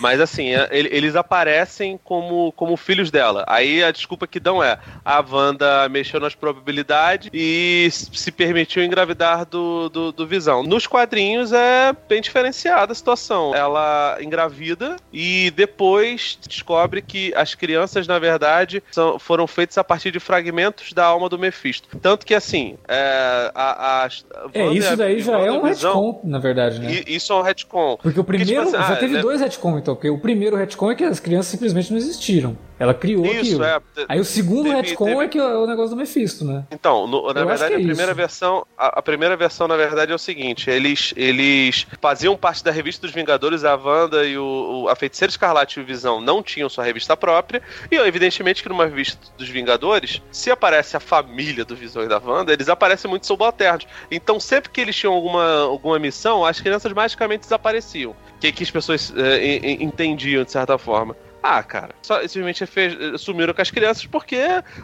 Mas assim, é, ele- eles aparecem como, como filhos dela. Aí a desculpa que dão é: a Wanda mexeu nas probabilidades e se permitiu engravidar do, do, do Visão. Nos quadrinhos é bem diferenciada a situação. Ela engravida e depois descobre que as crianças, na verdade, são, foram feitas a partir de fragmentos da alma do Mephisto. Tanto que assim, é, a, a, É, isso a- daí já é um retcon, na verdade, né? e- Isso é um retcon. Porque o primeiro. tipo assim, já ah, teve né? dois retcon, então. Porque o primeiro retcon é que as crianças simplesmente não existiram. Ela criou Isso, aquilo. é. Aí o segundo Teve- retcon teve- é que é o negócio do Mephisto, né? Então, no- na Eu verdade, é a primeira isso. versão, a, a primeira versão, na verdade, é o seguinte: eles, eles faziam parte da revista dos Vingadores, a Wanda e o, o- a Feiticeira Escarlate e o Visão não tinham sua revista própria. E evidentemente que numa revista dos Vingadores, se aparece a família do Visão e da Wanda, eles aparecem muito subalternos. Então, sempre que eles tinham alguma, alguma missão, as crianças magicamente desapareciam. Que, que as pessoas eh, en- en- entendiam de certa forma. Ah, cara, só simplesmente fez, sumiram com as crianças porque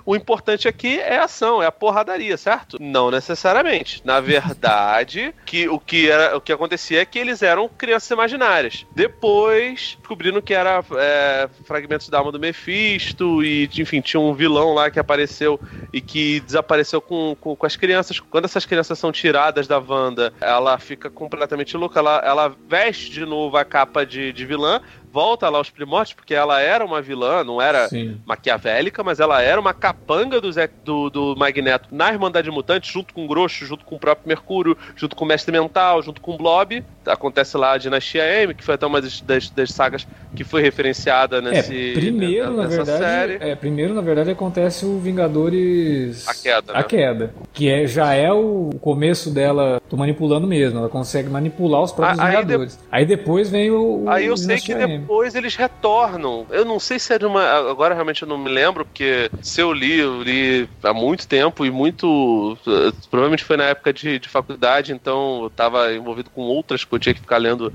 o importante aqui é a ação, é a porradaria, certo? Não necessariamente. Na *laughs* verdade, que o que era o que acontecia é que eles eram crianças imaginárias. Depois descobriram que era é, fragmentos da alma do Mephisto e, enfim, tinha um vilão lá que apareceu e que desapareceu com, com, com as crianças. Quando essas crianças são tiradas da Wanda, ela fica completamente louca. Ela, ela veste de novo a capa de, de vilã, volta lá aos primórdios, porque ela era uma vilã, não era Sim. maquiavélica, mas ela era uma capanga do, Zé- do, do Magneto na Irmandade Mutante, junto com o Grosso, junto com o próprio Mercúrio, junto com o Mestre Mental, junto com o Blob. Acontece lá a Dinastia M, que foi até uma das, das, das sagas que foi referenciada nesse, é, primeiro, na nessa verdade, série. é, primeiro, na verdade, acontece o Vingadores. A queda, né? A queda. Que é, já é o começo dela tô manipulando mesmo. Ela consegue manipular os próprios aí Vingadores. Aí depois vem o. o Aí eu sei que Dinastia M. depois eles retornam. Eu não sei se é de uma. Agora realmente eu não me lembro, porque se eu li, eu li há muito tempo e muito. eh, Provavelmente foi na época de, de faculdade, então eu tava envolvido com outras eu tinha que ficar lendo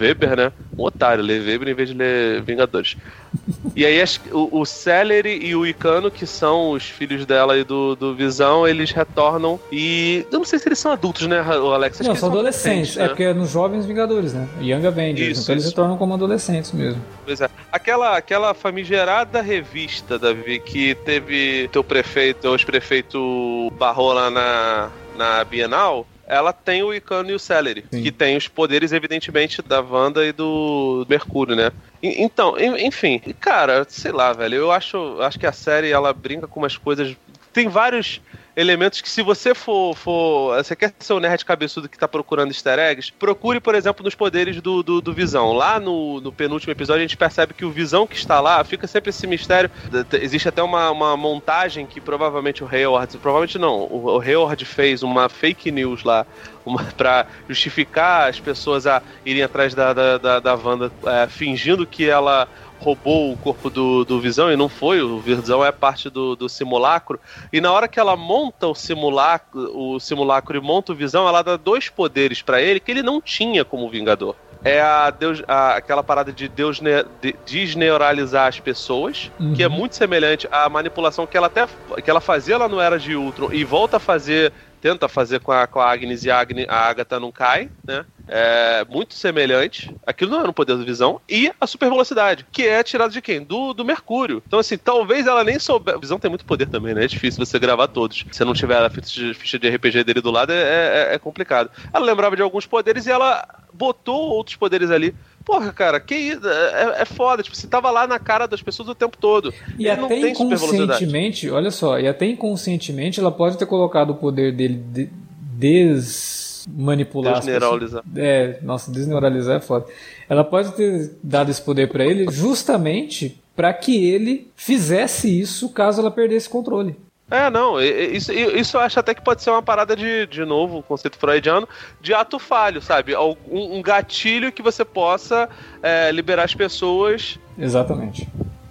Weber, né? Um otário, ler Weber em vez de ler Vingadores. E aí as- o, o Celery e o Icano, que são os filhos dela e do, do Visão, eles retornam e. Eu não sei se eles são adultos, né, o Alex? Acho Não, são eles adolescentes. É né? porque é nos Jovens Vingadores, né? Young Avengers. Isso, então eles isso. se tornam como adolescentes mesmo. Pois é. Aquela, aquela famigerada revista, Davi, que teve teu prefeito, teu ex-prefeito barrou lá na, na Bienal, ela tem o Icano e o Celery, Sim. que tem os poderes, evidentemente, da Wanda e do Mercúrio, né? E- Então, en- enfim, cara, sei lá, velho, eu acho, acho que a série, ela brinca com umas coisas... Tem vários elementos que se você for, for você quer ser o nerd cabeçudo que tá procurando easter eggs, procure, por exemplo, nos poderes do, do, do Visão. Lá no, no penúltimo episódio a gente percebe que o Visão que está lá, fica sempre esse mistério. Existe até uma, uma montagem que provavelmente o Hayward, provavelmente não, o, o Hayward fez uma fake news lá, uma, *laughs* pra justificar as pessoas a irem atrás da, da, da, da Wanda, é, fingindo que ela roubou o corpo do, do Visão e não foi, o Visão é parte do, do simulacro. E na hora que ela monta o simulacro, o simulacro e monta o Visão, ela dá dois poderes pra ele que ele não tinha como Vingador. É a Deus, a- aquela parada de Deus ne, de, desneuralizar as pessoas, Uhum. que é muito semelhante à manipulação que ela até que ela fazia lá no Era de Ultron e volta a fazer, tenta fazer com a, com a Agnes e a, a Agatha não cai, né? é, muito semelhante. Aquilo não era um poder do Visão. E a super velocidade, que é tirada de quem? Do, do Mercúrio. Então, assim, talvez ela nem soubesse. Visão tem muito poder também, né? É difícil você gravar todos. Se não tiver a ficha de, ficha de RPG dele do lado, é, é, é complicado. Ela lembrava de alguns poderes e ela botou outros poderes ali. Porra, cara, que isso? É, é foda. Tipo, você tava lá na cara das pessoas o tempo todo. E Ele até inconscientemente, olha só, e até inconscientemente ela pode ter colocado o poder dele de, desmanipular. Desneuralizar. É, nossa, desneuralizar é foda. Ela pode ter dado esse poder para ele justamente para que ele fizesse isso caso ela perdesse controle. É, não, isso, isso eu acho até que pode ser uma parada de, de novo, o conceito freudiano, de ato falho, sabe? Um, um gatilho que você possa é, liberar as pessoas. Exatamente.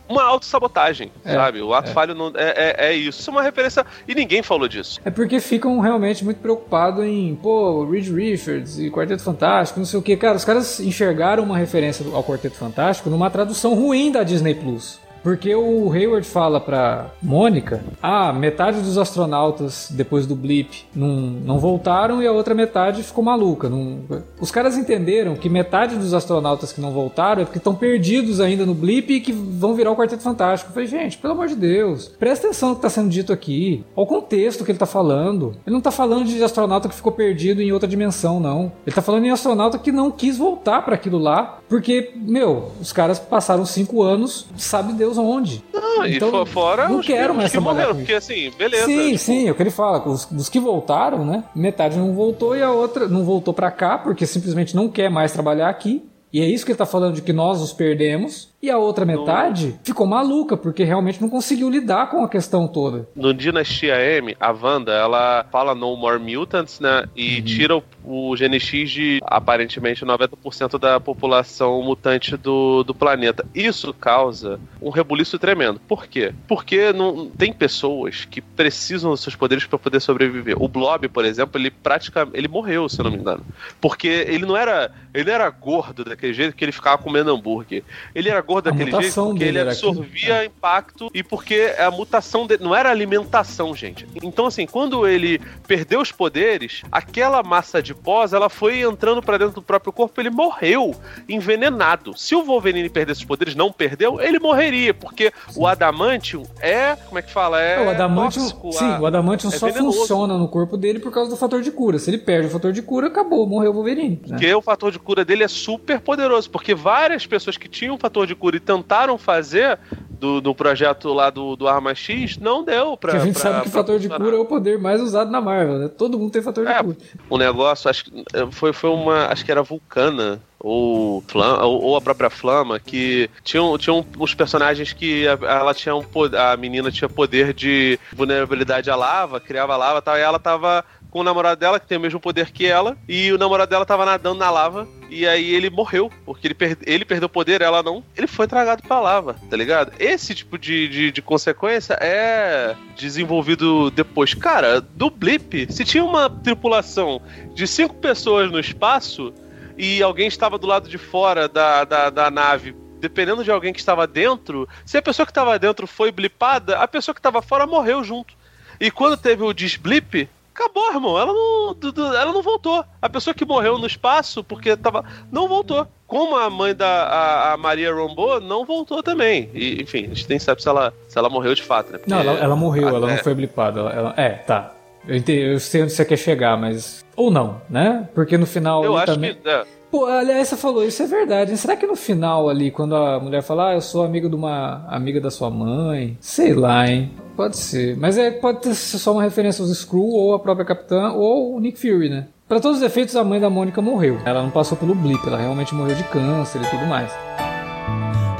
Uma autossabotagem, é, sabe? O ato é. falho não, é, é, é, isso. Isso é uma referência. E ninguém falou disso. É porque ficam realmente muito preocupados em, pô, Reed Richards e Quarteto Fantástico, não sei o que. Cara, os caras enxergaram uma referência ao Quarteto Fantástico numa tradução ruim da Disney Plus. Porque o Hayward fala pra Mônica: ah, metade dos astronautas depois do blip não, não voltaram e a outra metade ficou maluca. Não... Os caras entenderam que metade dos astronautas que não voltaram é porque estão perdidos ainda no blip e que vão virar o Quarteto Fantástico. Eu falei, gente, pelo amor de Deus, presta atenção no que está sendo dito aqui, ao contexto que ele está falando. Ele não está falando de astronauta que ficou perdido em outra dimensão, não. Ele está falando em astronauta que não quis voltar para aquilo lá, porque, meu, os caras passaram cinco anos, sabe Deus Deus onde. Não, então, e fora não quero mais que morreram, porque assim, beleza. Sim, tipo... sim, é o que ele fala, os, os que voltaram, né? Metade não voltou e a outra não voltou para cá porque simplesmente não quer mais trabalhar aqui. E é isso que ele tá falando de que nós os perdemos. E a outra metade no... ficou maluca, porque realmente não conseguiu lidar com a questão toda. No Dinastia M, a Wanda, ela fala No More Mutants, né? E uhum. tira o, o GNX de aparentemente 90% da população mutante do, do planeta. Isso causa um rebuliço tremendo. Por quê? Porque não, tem pessoas que precisam dos seus poderes para poder sobreviver. O Blob, por exemplo, ele praticamente ele morreu, se eu não me engano. Porque ele não era, ele não era gordo daquele jeito que ele ficava comendo hambúrguer. Ele era gordo cor daquele jeito porque ele absorvia aqui. impacto e porque a mutação dele não era alimentação, gente. Então, assim, quando ele perdeu os poderes, aquela massa de pós ela foi entrando para dentro do próprio corpo, ele morreu envenenado. Se o Wolverine perdesse os poderes, não perdeu, ele morreria, porque sim. o adamantium é, como é que fala? É o adamantium, tóxico, sim, a, o adamantium é só venenoso. funciona no corpo dele por causa do fator de cura. Se ele perde o fator de cura, acabou, morreu o Wolverine. Né? Porque o fator de cura dele é super poderoso, porque várias pessoas que tinham fator de cura e tentaram fazer do, do projeto lá do, do Arma X, não deu pra. Porque a gente pra, sabe que o fator de cura é o poder mais usado na Marvel, né? Todo mundo tem fator de é, cura. O negócio, acho que foi, foi uma. Acho que era Vulcana ou, Flama, ou, a própria Flama, que tinham, tinham uns personagens que ela tinha um a menina tinha poder de vulnerabilidade à lava, criava lava e tal, e ela tava com o namorado dela, que tem o mesmo poder que ela, e o namorado dela tava nadando na lava, e aí ele morreu, porque ele, ele perdeu o poder, ela não. Ele foi tragado pra lava, tá ligado? Esse tipo de, de, de consequência é desenvolvido depois. Cara, do Blip, se tinha uma tripulação de cinco pessoas no espaço e alguém estava do lado de fora da, da, da nave dependendo de alguém que estava dentro, se a pessoa que estava dentro foi blipada, a pessoa que estava fora morreu junto. E quando teve o desblip, acabou, irmão. Ela não, ela não voltou. A pessoa que morreu no espaço porque tava. Não voltou. Como a mãe da a, a Maria Rombo não voltou também. E, enfim, a gente nem sabe se ela, se ela morreu de fato, né? Porque, não, ela, ela morreu, ela é... não foi blipada. Ela, ela, é, tá. Eu, entendi, eu sei onde você quer chegar, mas. Ou não, né? Porque no final. Eu acho também... que. É. Pô, aliás, você falou, isso é verdade. Será que no final ali, quando a mulher fala, ah, eu sou amigo de uma amiga da sua mãe, sei lá, hein? Pode ser. Mas é, pode ser só uma referência aos Screw, ou a própria Capitã, ou o Nick Fury, né? Para todos os efeitos, a mãe da Mônica morreu. Ela não passou pelo blip, ela realmente morreu de câncer e tudo mais.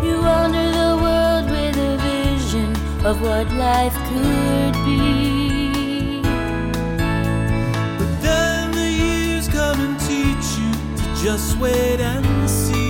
You of what life could be. Just wait and see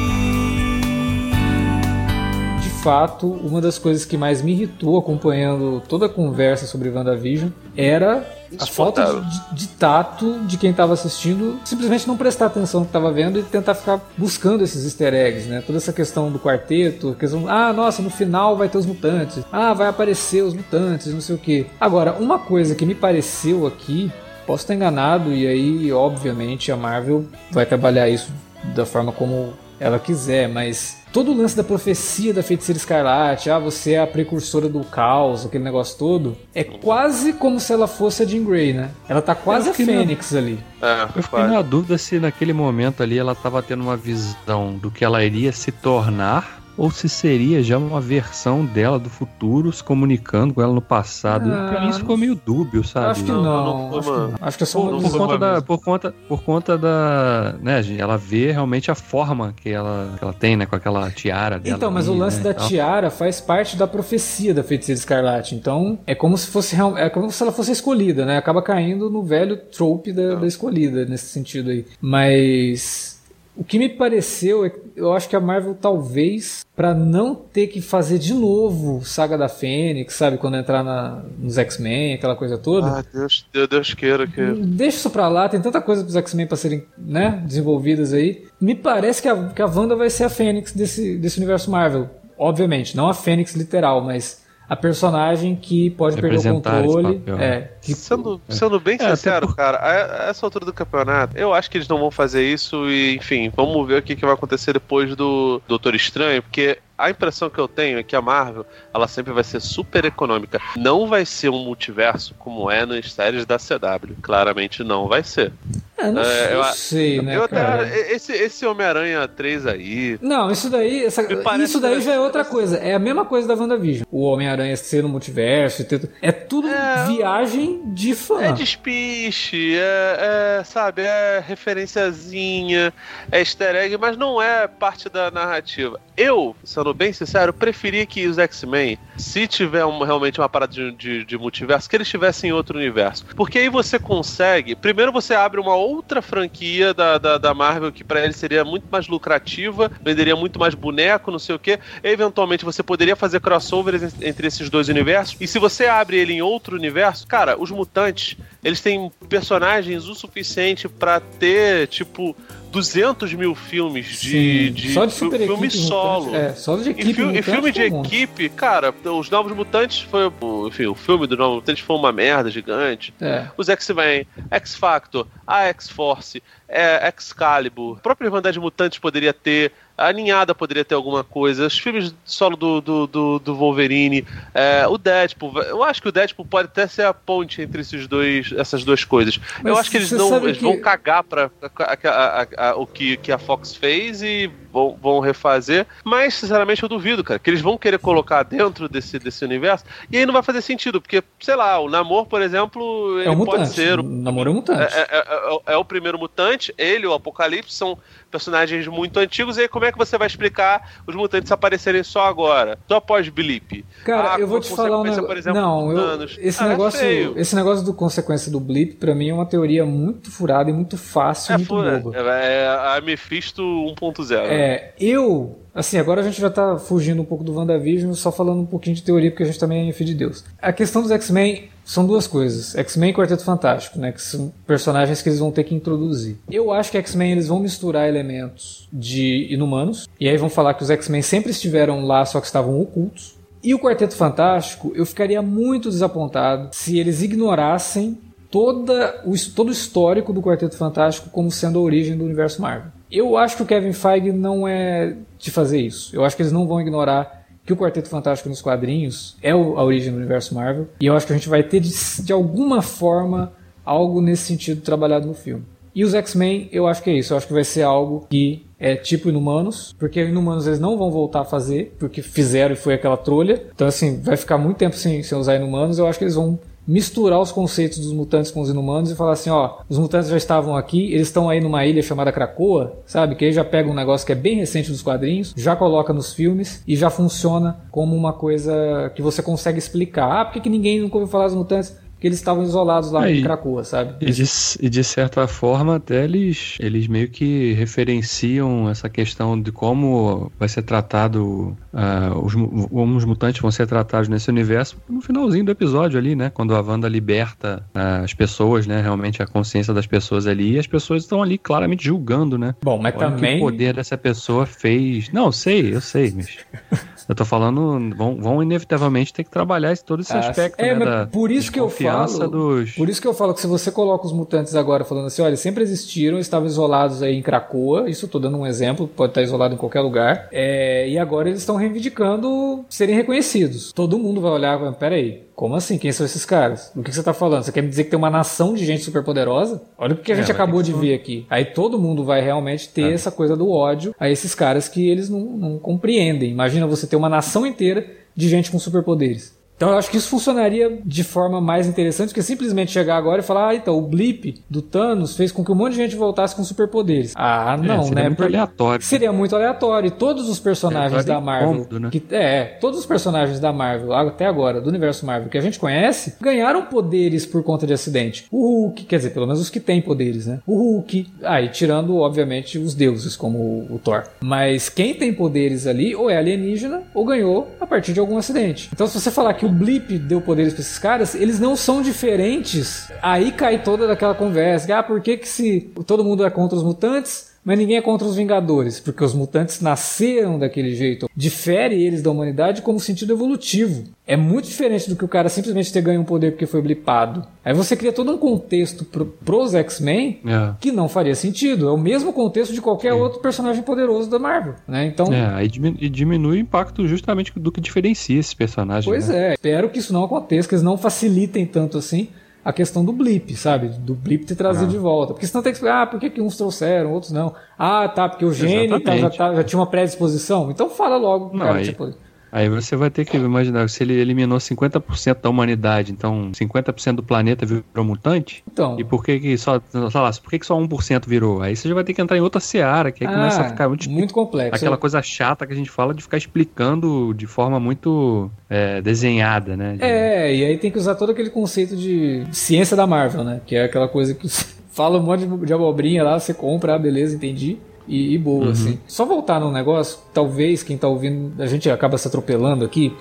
fato, uma das coisas que mais me irritou acompanhando toda a conversa sobre WandaVision era a falta de, de, tato de quem estava assistindo, simplesmente não prestar atenção no que estava vendo e tentar ficar buscando esses easter eggs, né? Toda essa questão do quarteto, questão, ah, nossa, no final vai ter os mutantes, ah, vai aparecer os mutantes, não sei o que. Agora, uma coisa que me pareceu aqui Posso estar enganado, e aí, obviamente, a Marvel vai trabalhar isso da forma como ela quiser, mas todo o lance da profecia da feiticeira escarlate, ah, você é a precursora do caos, aquele negócio todo, é quase como se ela fosse a Jean Grey, né? Ela tá quase a Fênix na... ali. É, eu fiquei quase. na dúvida se naquele momento ali ela tava tendo uma visão do que ela iria se tornar ou se seria já uma versão dela do futuro se comunicando com ela no passado. Ah, pra mim isso ficou meio dúbio, sabe? Acho que não. não, não acho, que, acho, que, é só por, por conta da, por conta por conta da, né, ela vê realmente a forma que ela, que ela tem, né, com aquela tiara dela. Então, mas ali, o lance né, da tiara faz parte da profecia da feiticeira escarlate. Então, é como se fosse é como se ela fosse escolhida, né? Acaba caindo no velho trope da, da escolhida nesse sentido aí. Mas o que me pareceu é eu acho que a Marvel talvez para não ter que fazer de novo Saga da Fênix, sabe, quando entrar na, nos X-Men, aquela coisa toda. Ah, Deus, Deus, Deus queira que Deixa isso para lá, tem tanta coisa para os X-Men para serem, né, desenvolvidas aí. Me parece que a que a Wanda vai ser a Fênix desse desse universo Marvel. Obviamente, não a Fênix literal, mas a personagem que pode perder o controle. Papel, né? é, que... sendo, sendo bem é, sincero, por... cara, a, essa altura do campeonato, eu acho que eles não vão fazer isso e, enfim, vamos ver o que, que vai acontecer depois do Doutor Estranho, porque a impressão que eu tenho é que a Marvel, ela sempre vai ser super econômica. Não vai ser um multiverso como é nas séries da CW. Claramente não vai ser. É, não é, eu, sei, né, eu cara? Até, esse, esse Homem-Aranha 3 aí... Não, isso daí, essa, isso daí já é outra coisa. É a mesma coisa da WandaVision. O Homem-Aranha ser no multiverso. Ter, é tudo é, viagem de fã. É despiche, é, é, sabe, é referenciazinha, é easter egg, mas não é parte da narrativa. Eu, se eu sendo bem sincero, preferia que os X-Men, se tiver realmente uma parada de, de, de, multiverso, que eles estivessem em outro universo. Porque aí você consegue. Primeiro você abre uma outra franquia da, da, da Marvel que para eles seria muito mais lucrativa, venderia muito mais boneco, não sei o que. Eventualmente você poderia fazer crossovers entre esses dois universos. E se você abre ele em outro universo, cara, os mutantes, eles têm personagens o suficiente para ter, tipo, 200 mil filmes de, de, só de super filme solo. É, só de equipe. E, fi, e filme de equipe, cara, os Novos Mutantes foi. Enfim, o filme dos Novos Mutantes foi uma merda gigante. É. Os X-Men, X-Factor, a X-Force, é, Excalibur, a própria Irmandade Mutantes poderia ter. A Ninhada poderia ter alguma coisa. Os filmes solo do, do, do, do Wolverine. É, o Deadpool. Eu acho que o Deadpool pode até ser a ponte entre esses dois, essas duas coisas. Mas eu acho que eles, não, eles que... vão cagar pra a, a, a, o que, que a Fox fez e vão, vão refazer. Mas, sinceramente, eu duvido, cara, que eles vão querer colocar dentro desse, desse universo. E aí não vai fazer sentido, porque, sei lá, o Namor, por exemplo, ele é um pode ser. O Namor é um mutante. É, é, é, é o primeiro mutante, ele, o Apocalipse, são personagens muito antigos, e aí como é que você vai explicar os mutantes aparecerem só agora? Só após Blip? Cara, ah, eu vou te falar um negócio. Não, eu, esse, ah, é negócio, esse negócio do consequência do Blip, para mim, é uma teoria muito furada e muito fácil é, muito fura. boba. É, é a Mephisto 1.0. É, eu Assim, agora a gente já tá fugindo um pouco do WandaVision, só falando um pouquinho de teoria, porque a gente também é filho de Deus. A questão dos X-Men são duas coisas. X-Men e Quarteto Fantástico, né? Que são personagens que eles vão ter que introduzir. Eu acho que X-Men eles vão misturar elementos de inumanos, e aí vão falar que os X-Men sempre estiveram lá, só que estavam ocultos. E o Quarteto Fantástico, eu ficaria muito desapontado se eles ignorassem toda o, todo o histórico do Quarteto Fantástico como sendo a origem do universo Marvel. Eu acho que o Kevin Feige não é de fazer isso. Eu acho que eles não vão ignorar que o Quarteto Fantástico nos quadrinhos é a origem do universo Marvel. E eu acho que a gente vai ter, de, de alguma forma, algo nesse sentido trabalhado no filme. E os X-Men, eu acho que é isso. Eu acho que vai ser algo que é tipo Inumanos, porque Inumanos eles não vão voltar a fazer, porque fizeram e foi aquela trolha. Então, assim, vai ficar muito tempo sem, sem usar Inumanos. Eu acho que eles vão misturar os conceitos dos mutantes com os inumanos e falar assim, ó, os mutantes já estavam aqui, eles estão aí numa ilha chamada Krakoa, sabe? Que aí já pega um negócio que é bem recente dos quadrinhos, já coloca nos filmes e já funciona como uma coisa que você consegue explicar. Ah, por que, que ninguém nunca ouviu falar dos mutantes? Que eles estavam isolados lá em Cracoa, sabe? E de, e de, certa forma, até eles, eles meio que referenciam essa questão de como vai ser tratado, uh, os, como os mutantes vão ser tratados nesse universo no finalzinho do episódio ali, né? Quando a Wanda liberta uh, as pessoas, né? Realmente a consciência das pessoas ali, e as pessoas estão ali claramente julgando, né? Bom, mas Olha também. O que o poder dessa pessoa fez. Não, sei, eu sei, mas. Eu tô falando, vão, vão inevitavelmente ter que trabalhar todo esse ah, aspecto, é, né, da, por isso que eu falo, dos... por isso que eu falo que se você coloca os mutantes agora falando assim, olha, sempre existiram, estavam isolados aí em Cracoa, isso eu tô dando um exemplo, pode estar isolado em qualquer lugar, é, e agora eles estão reivindicando serem reconhecidos. Todo mundo vai olhar, peraí, como assim? Quem são esses caras? Do que você está falando? Você quer me dizer que tem uma nação de gente super poderosa? Olha o que a gente é, acabou de ver aqui. Aí todo mundo vai realmente ter é. essa coisa do ódio a esses caras que eles não, não compreendem. Imagina você ter uma nação inteira de gente com superpoderes. Então eu acho que isso funcionaria de forma mais interessante que simplesmente chegar agora e falar, ah, então o blip do Thanos fez com que um monte de gente voltasse com superpoderes. Ah, é, não, é, seria né? Muito aleatório. Seria muito aleatório. E todos os personagens da Marvel. Cômodo, né? que, é, todos os personagens da Marvel, até agora, do universo Marvel que a gente conhece, ganharam poderes por conta de acidente. O Hulk, quer dizer, pelo menos os que têm poderes, né? O Hulk, aí ah, tirando, obviamente, os deuses, como o, o Thor. Mas quem tem poderes ali, ou é alienígena, ou ganhou a partir de algum acidente. Então, se você falar que o Blip deu poderes para esses caras, eles não são diferentes. Aí cai toda daquela conversa. Ah, por que, que se todo mundo é contra os mutantes? Mas ninguém é contra os Vingadores, porque os mutantes nasceram daquele jeito. Difere eles da humanidade como sentido evolutivo. É muito diferente do que o cara simplesmente ter ganho um poder porque foi blipado. Aí você cria todo um contexto pro, pros X-Men é. que não faria sentido. É o mesmo contexto de qualquer outro personagem poderoso da Marvel, né? Então... É, aí diminui, diminui o impacto justamente do que diferencia esses personagens. Pois né? é. Espero que isso não aconteça, que eles não facilitem tanto assim a questão do blip, sabe? Do blip ter trazido ah. de volta. Porque senão tem que explicar, ah, por que, que uns trouxeram, outros não? Ah, tá, porque o gene tá, já, tá, já tinha uma predisposição. Então fala logo, não, cara, aí, tipo... Aí você vai ter que imaginar, se ele eliminou 50% da humanidade, então 50% do planeta virou mutante? Então. E por que que só, sei lá, por que que só 1% virou? Aí você já vai ter que entrar em outra seara, que aí ah, começa a ficar muito, muito complexo. Aquela coisa chata que a gente fala de ficar explicando de forma muito é, desenhada, né? De... É, e aí tem que usar todo aquele conceito de ciência da Marvel, né? Que é aquela coisa que *laughs* fala um monte de abobrinha lá, você compra, ah, beleza, entendi e, e boa, uhum. assim. Só voltar num negócio, talvez quem tá ouvindo, a gente acaba se atropelando aqui,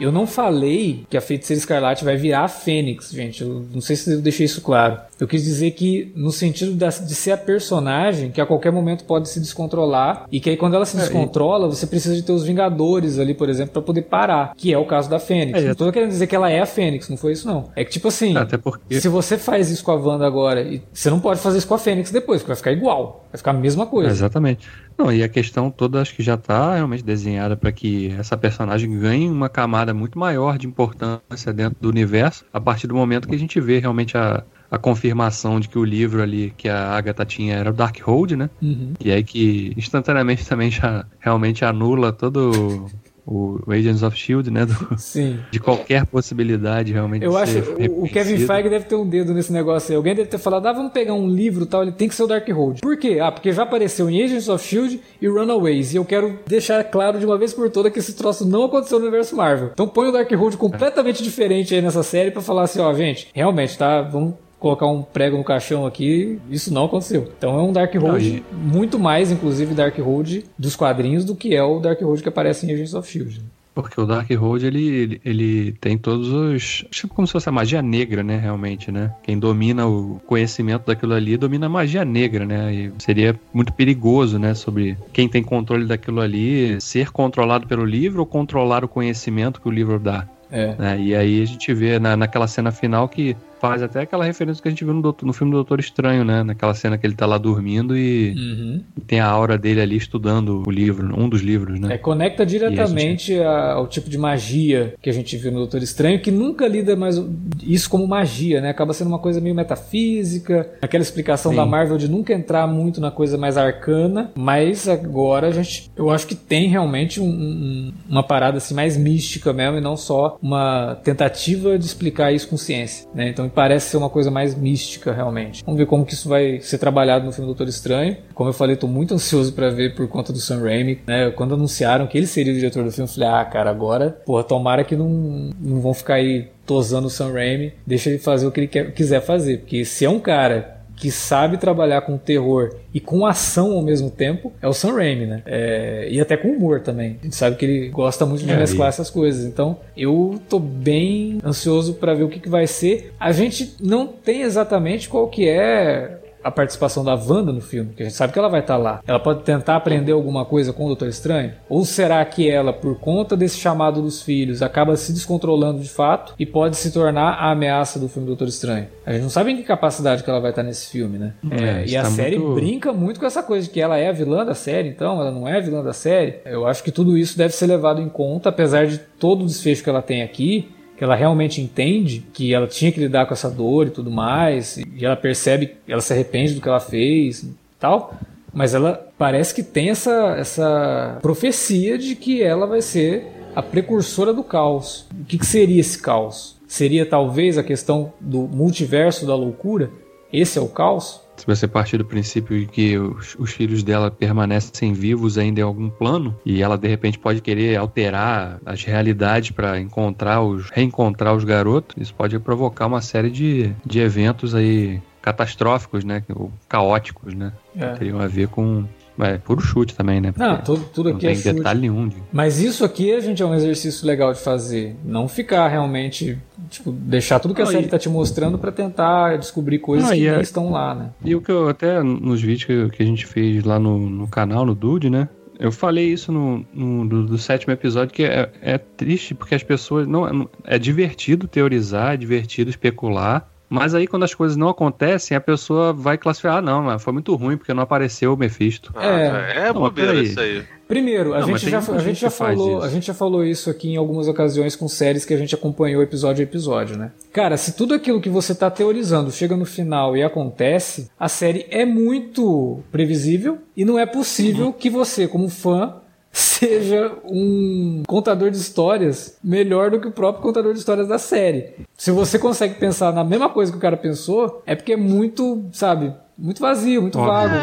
eu não falei que a Feiticeira Escarlate vai virar a Fênix, gente. Eu não sei se eu deixei isso claro. Eu quis dizer que, no sentido de ser a personagem que a qualquer momento pode se descontrolar e que aí quando ela se é, descontrola, você precisa de ter os Vingadores ali, por exemplo, para poder parar, que é o caso da Fênix. É, não tô querendo dizer que ela é a Fênix, não foi isso não. É que tipo assim, Até porque... se você faz isso com a Wanda agora, você não pode fazer isso com a Fênix depois, porque vai ficar igual, vai ficar a mesma coisa. exatamente. Não, e a questão toda acho que já está realmente desenhada para que essa personagem ganhe uma camada muito maior de importância dentro do universo a partir do momento que a gente vê realmente a, a confirmação de que o livro ali que a Agatha tinha era o Darkhold, né? Uhum. E aí que instantaneamente *laughs* também já realmente anula todo o Agents of Shield, né? Do, Sim. *laughs* De qualquer possibilidade realmente. Eu acho o Kevin Feige deve ter um dedo nesse negócio aí. Alguém deve ter falado, ah, vamos pegar um livro tal, ele tem que ser o Darkhold. Por quê? Ah, porque já apareceu em Agents of Shield e Runaways. E eu quero deixar claro de uma vez por todas que esse troço não aconteceu no universo Marvel. Então põe o Darkhold completamente é. diferente aí nessa série para falar assim, ó, gente, realmente, tá? Vamos colocar um prego no caixão aqui, isso não aconteceu. Então é um Darkhold muito mais, inclusive, Darkhold dos quadrinhos do que é o Darkhold que aparece em Agents of S.H.I.E.L.D. Porque o Darkhold, ele, ele, ele tem todos os... Tipo como se fosse a magia negra, né, realmente, né? Quem domina o conhecimento daquilo ali, domina a magia negra, né? E seria muito perigoso, né, sobre quem tem controle daquilo ali, ser controlado pelo livro ou controlar o conhecimento que o livro dá. É. Né? E aí a gente vê na, naquela cena final que faz até aquela referência que a gente viu no, doutor, no filme do Doutor Estranho, né? Naquela cena que ele tá lá dormindo e uhum. tem a aura dele ali estudando o livro, um dos livros, né? É, conecta diretamente gente... ao tipo de magia que a gente viu no Doutor Estranho, que nunca lida mais isso como magia, né? Acaba sendo uma coisa meio metafísica, aquela explicação Sim. da Marvel de nunca entrar muito na coisa mais arcana, mas agora a gente, eu acho que tem realmente um, um, uma parada assim mais mística mesmo e não só uma tentativa de explicar isso com ciência, né? Então parece ser uma coisa mais mística realmente. Vamos ver como que isso vai ser trabalhado no filme Doutor Estranho. Como eu falei, estou muito ansioso para ver por conta do Sam Raimi, né? Quando anunciaram que ele seria o diretor do filme, eu falei, ah, cara, agora, porra, tomara que não, não vão ficar aí tosando o Sam Raimi, deixa ele fazer o que ele quer, quiser fazer, porque se é um cara que sabe trabalhar com terror e com ação ao mesmo tempo é o Sam Raimi, né? É, e até com humor também. A gente sabe que ele gosta muito de é, mesclar essas coisas. Então eu tô bem ansioso para ver o que, que vai ser. A gente não tem exatamente qual que é a participação da Wanda no filme, que a gente sabe que ela vai estar tá lá. Ela pode tentar aprender alguma coisa com o Doutor Estranho? Ou será que ela, por conta desse chamado dos filhos, acaba se descontrolando de fato e pode se tornar a ameaça do filme Doutor Estranho? A gente não sabe em que capacidade que ela vai estar tá nesse filme, né? É, é, e a tá série muito... brinca muito com essa coisa de que ela é a vilã da série, então ela não é a vilã da série. Eu acho que tudo isso deve ser levado em conta, apesar de todo o desfecho que ela tem aqui que ela realmente entende que ela tinha que lidar com essa dor e tudo mais, e ela percebe, ela se arrepende do que ela fez e tal, mas ela parece que tem essa, essa profecia de que ela vai ser a precursora do caos. O que, que seria esse caos? Seria talvez a questão do multiverso da loucura? Esse é o caos? Se você partir do princípio de que os, os, filhos dela permanecem vivos ainda em algum plano e ela de repente pode querer alterar as realidades para encontrar os reencontrar os garotos, isso pode provocar uma série de, de eventos aí catastróficos, né, ou caóticos, né, é. que teriam a ver com é, puro chute também, né? Porque não, tudo, tudo aqui não é tem chute. detalhe nenhum. De... Mas isso aqui, a gente, é um exercício legal de fazer. Não ficar realmente, tipo, deixar tudo que a série e... tá te mostrando para tentar descobrir coisas não, que não é... estão lá, né? E o que eu até, nos vídeos que, que a gente fez lá no, no canal, no Dude, né? Eu falei isso no, no do, do, sétimo episódio, que é, é triste porque as pessoas. não É divertido teorizar, é divertido especular, mas aí, quando as coisas não acontecem, a pessoa vai classificar: ah, não, foi muito ruim porque não apareceu o Mephisto. Ah, é, é não, bobeira isso aí. Primeiro, a, não, gente, já, a gente já falou, a gente já falou isso aqui em algumas ocasiões com séries que a gente acompanhou episódio a episódio, né? Cara, se tudo aquilo que você tá teorizando chega no final e acontece, a série é muito previsível e não é possível uhum. que você, como fã, seja um contador de histórias melhor do que o próprio contador de histórias da série. Se você consegue pensar na mesma coisa que o cara pensou, é porque é muito, sabe, muito vazio, muito vago.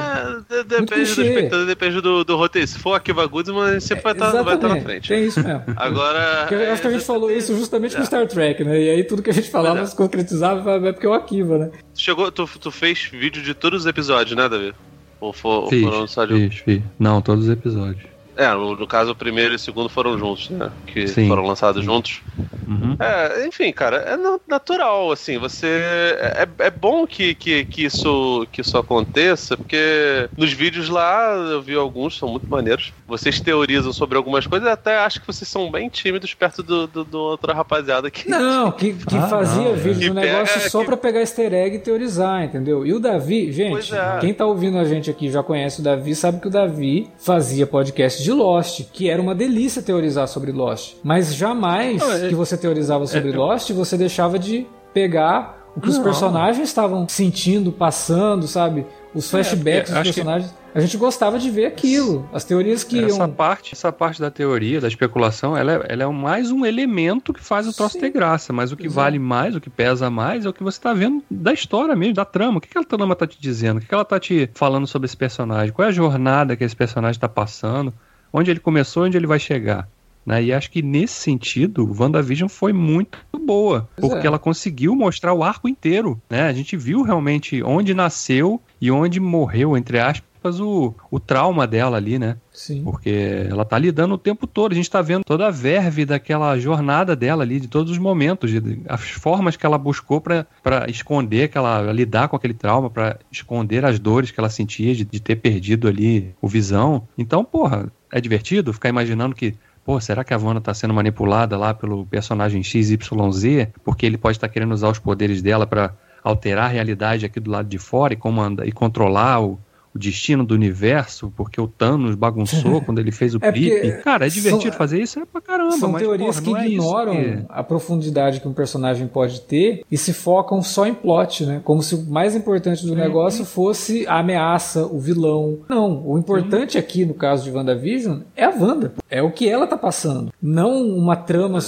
É, depende do espectador, depende do, do roteiro. Se for Akiva Goodsman, sempre vai, estar, tá, vai estar na frente. Tem isso mesmo. Agora. Porque eu acho que a gente falou isso justamente é. com Star Trek, né? E aí tudo que a gente falava, é. se concretizava, é porque é o Akiva, né? Chegou, tu, tu fez vídeo de todos os episódios, né, Davi? Ou, for, fiz, ou foram só de. Fiz, fiz. Não, todos os episódios. É, no, caso, o primeiro e o segundo foram juntos, né? Que Sim. foram lançados juntos. Uhum. É, enfim, cara, é natural, assim, você. É, é bom que, que, que, isso, que isso aconteça, porque nos vídeos lá eu vi alguns, são muito maneiros. Vocês teorizam sobre algumas coisas, até acho que vocês são bem tímidos perto do, do, do outra rapaziada que. Não, *laughs* que, que ah, fazia não, vídeo no negócio só que... pra pegar easter egg e teorizar, entendeu? E o Davi, gente, é. quem tá ouvindo a gente aqui já conhece o Davi, sabe que o Davi fazia podcast de Lost, que era uma delícia teorizar sobre Lost. Mas jamais não, é... que você teorizava sobre é... Lost, você deixava de pegar o que não. os personagens estavam sentindo, passando, sabe? Os é, flashbacks é, dos personagens. Que... A gente gostava de ver aquilo, as teorias que essa iam... parte, essa parte da teoria, da especulação, ela é, ela é mais um elemento que faz o troço Sim. ter graça, mas o que Exato. vale mais, o que pesa mais, é o que você está vendo da história mesmo, da trama. O que, que a trama tá te dizendo? O que, que ela tá te falando sobre esse personagem? Qual é a jornada que esse personagem está passando? Onde ele começou e onde ele vai chegar. Né? E acho que nesse sentido, WandaVision foi muito boa, porque é. ela conseguiu mostrar o arco inteiro. Né? A gente viu realmente onde nasceu e onde morreu, entre aspas, o, o trauma dela ali, né? Sim. Porque ela tá lidando o tempo todo. A gente tá vendo toda a verve daquela jornada dela ali, de todos os momentos, de, as formas que ela buscou para esconder, que ela lidar com aquele trauma, para esconder as dores que ela sentia de, de ter perdido ali o visão. Então, porra, é divertido ficar imaginando que pô, será que a Wanda está sendo manipulada lá pelo personagem XYZ? Porque ele pode estar tá querendo usar os poderes dela para alterar a realidade aqui do lado de fora e comandar e controlar o, o destino do universo, porque o Thanos bagunçou *laughs* quando ele fez o é. Cara, é divertido são, fazer isso, é pra caramba. São mas, teorias porra, que é ignoram que... a profundidade que um personagem pode ter e se focam só em plot, né? Como se o mais importante do negócio fosse a ameaça, o vilão. Não, o importante Sim. aqui, no caso de WandaVision, é a Wanda. É o que ela tá passando. Não uma trama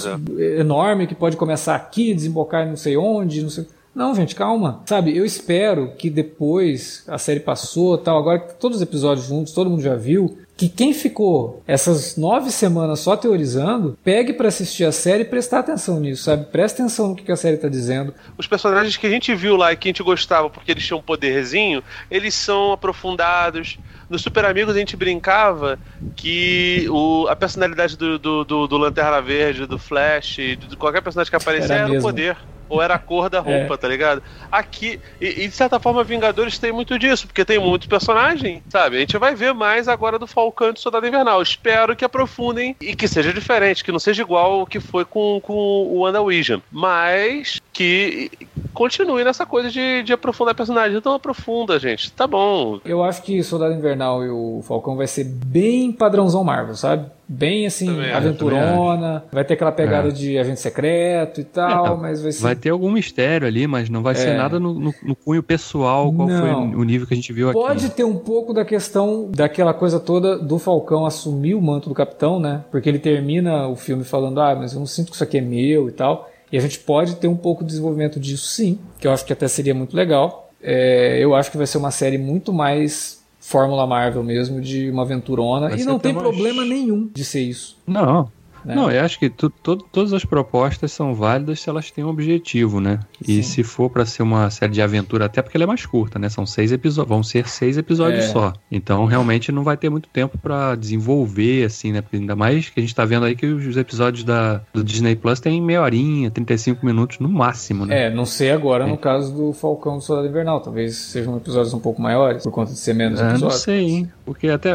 enorme que pode começar aqui, desembocar em não sei onde, não sei não, gente, calma. Sabe, eu espero que depois a série passou, tal, agora que todos os episódios juntos, todo mundo já viu, que quem ficou essas nove semanas só teorizando, pegue para assistir a série e prestar atenção nisso, sabe? Presta atenção no que a série tá dizendo. Os personagens que a gente viu lá e que a gente gostava porque eles tinham um poderzinho, eles são aprofundados. No Super Amigos a gente brincava que o, a personalidade do, do, do, do Lanterna Verde, do Flash, de qualquer personagem que aparecer era, era o poder. Ou era a cor da roupa, é. tá ligado? Aqui, e, e, de certa forma, Vingadores tem muito disso, porque tem muitos personagens, sabe? A gente vai ver mais agora do Falcão e do Soldado Invernal. Espero que aprofundem e que seja diferente, que não seja igual o que foi com, com o WandaVision. Mas que continue nessa coisa de, de aprofundar personagem. Então aprofunda, gente. Tá bom. Eu acho que Soldado Invernal e o Falcão vai ser bem padrãozão Marvel, sabe? Bem assim, também aventurona. Vai ter aquela pegada é. de agente secreto e tal, é, mas vai ser. Vai ter algum mistério ali, mas não vai é. ser nada no, no, no, cunho pessoal, qual não. foi o nível que a gente viu Pode aqui. Pode ter um pouco da questão daquela coisa toda do Falcão assumir o manto do capitão, né? Porque ele termina o filme falando, ah, mas eu não sinto que isso aqui é meu e tal. E a gente pode ter um pouco de desenvolvimento disso sim, que eu acho que até seria muito legal. É, eu acho que vai ser uma série muito mais Fórmula Marvel mesmo, de uma aventurona. Vai e não tem problema nenhum de ser isso. Não, né? Não, eu acho que tu, tu, todas as propostas são válidas se elas têm um objetivo, né? E Sim. se for para ser uma série de aventura, até porque ela é mais curta, né? São seis episódios, vão ser seis episódios é. só. Então realmente não vai ter muito tempo para desenvolver, assim, né? Ainda mais que a gente tá vendo aí que os episódios da, do Disney Plus têm meia horinha, 35 minutos no máximo, né? É, não sei agora é. no caso do Falcão do Soldado Invernal. Talvez sejam episódios um pouco maiores, por conta de ser menos episódios. Não sei, hein? Porque até,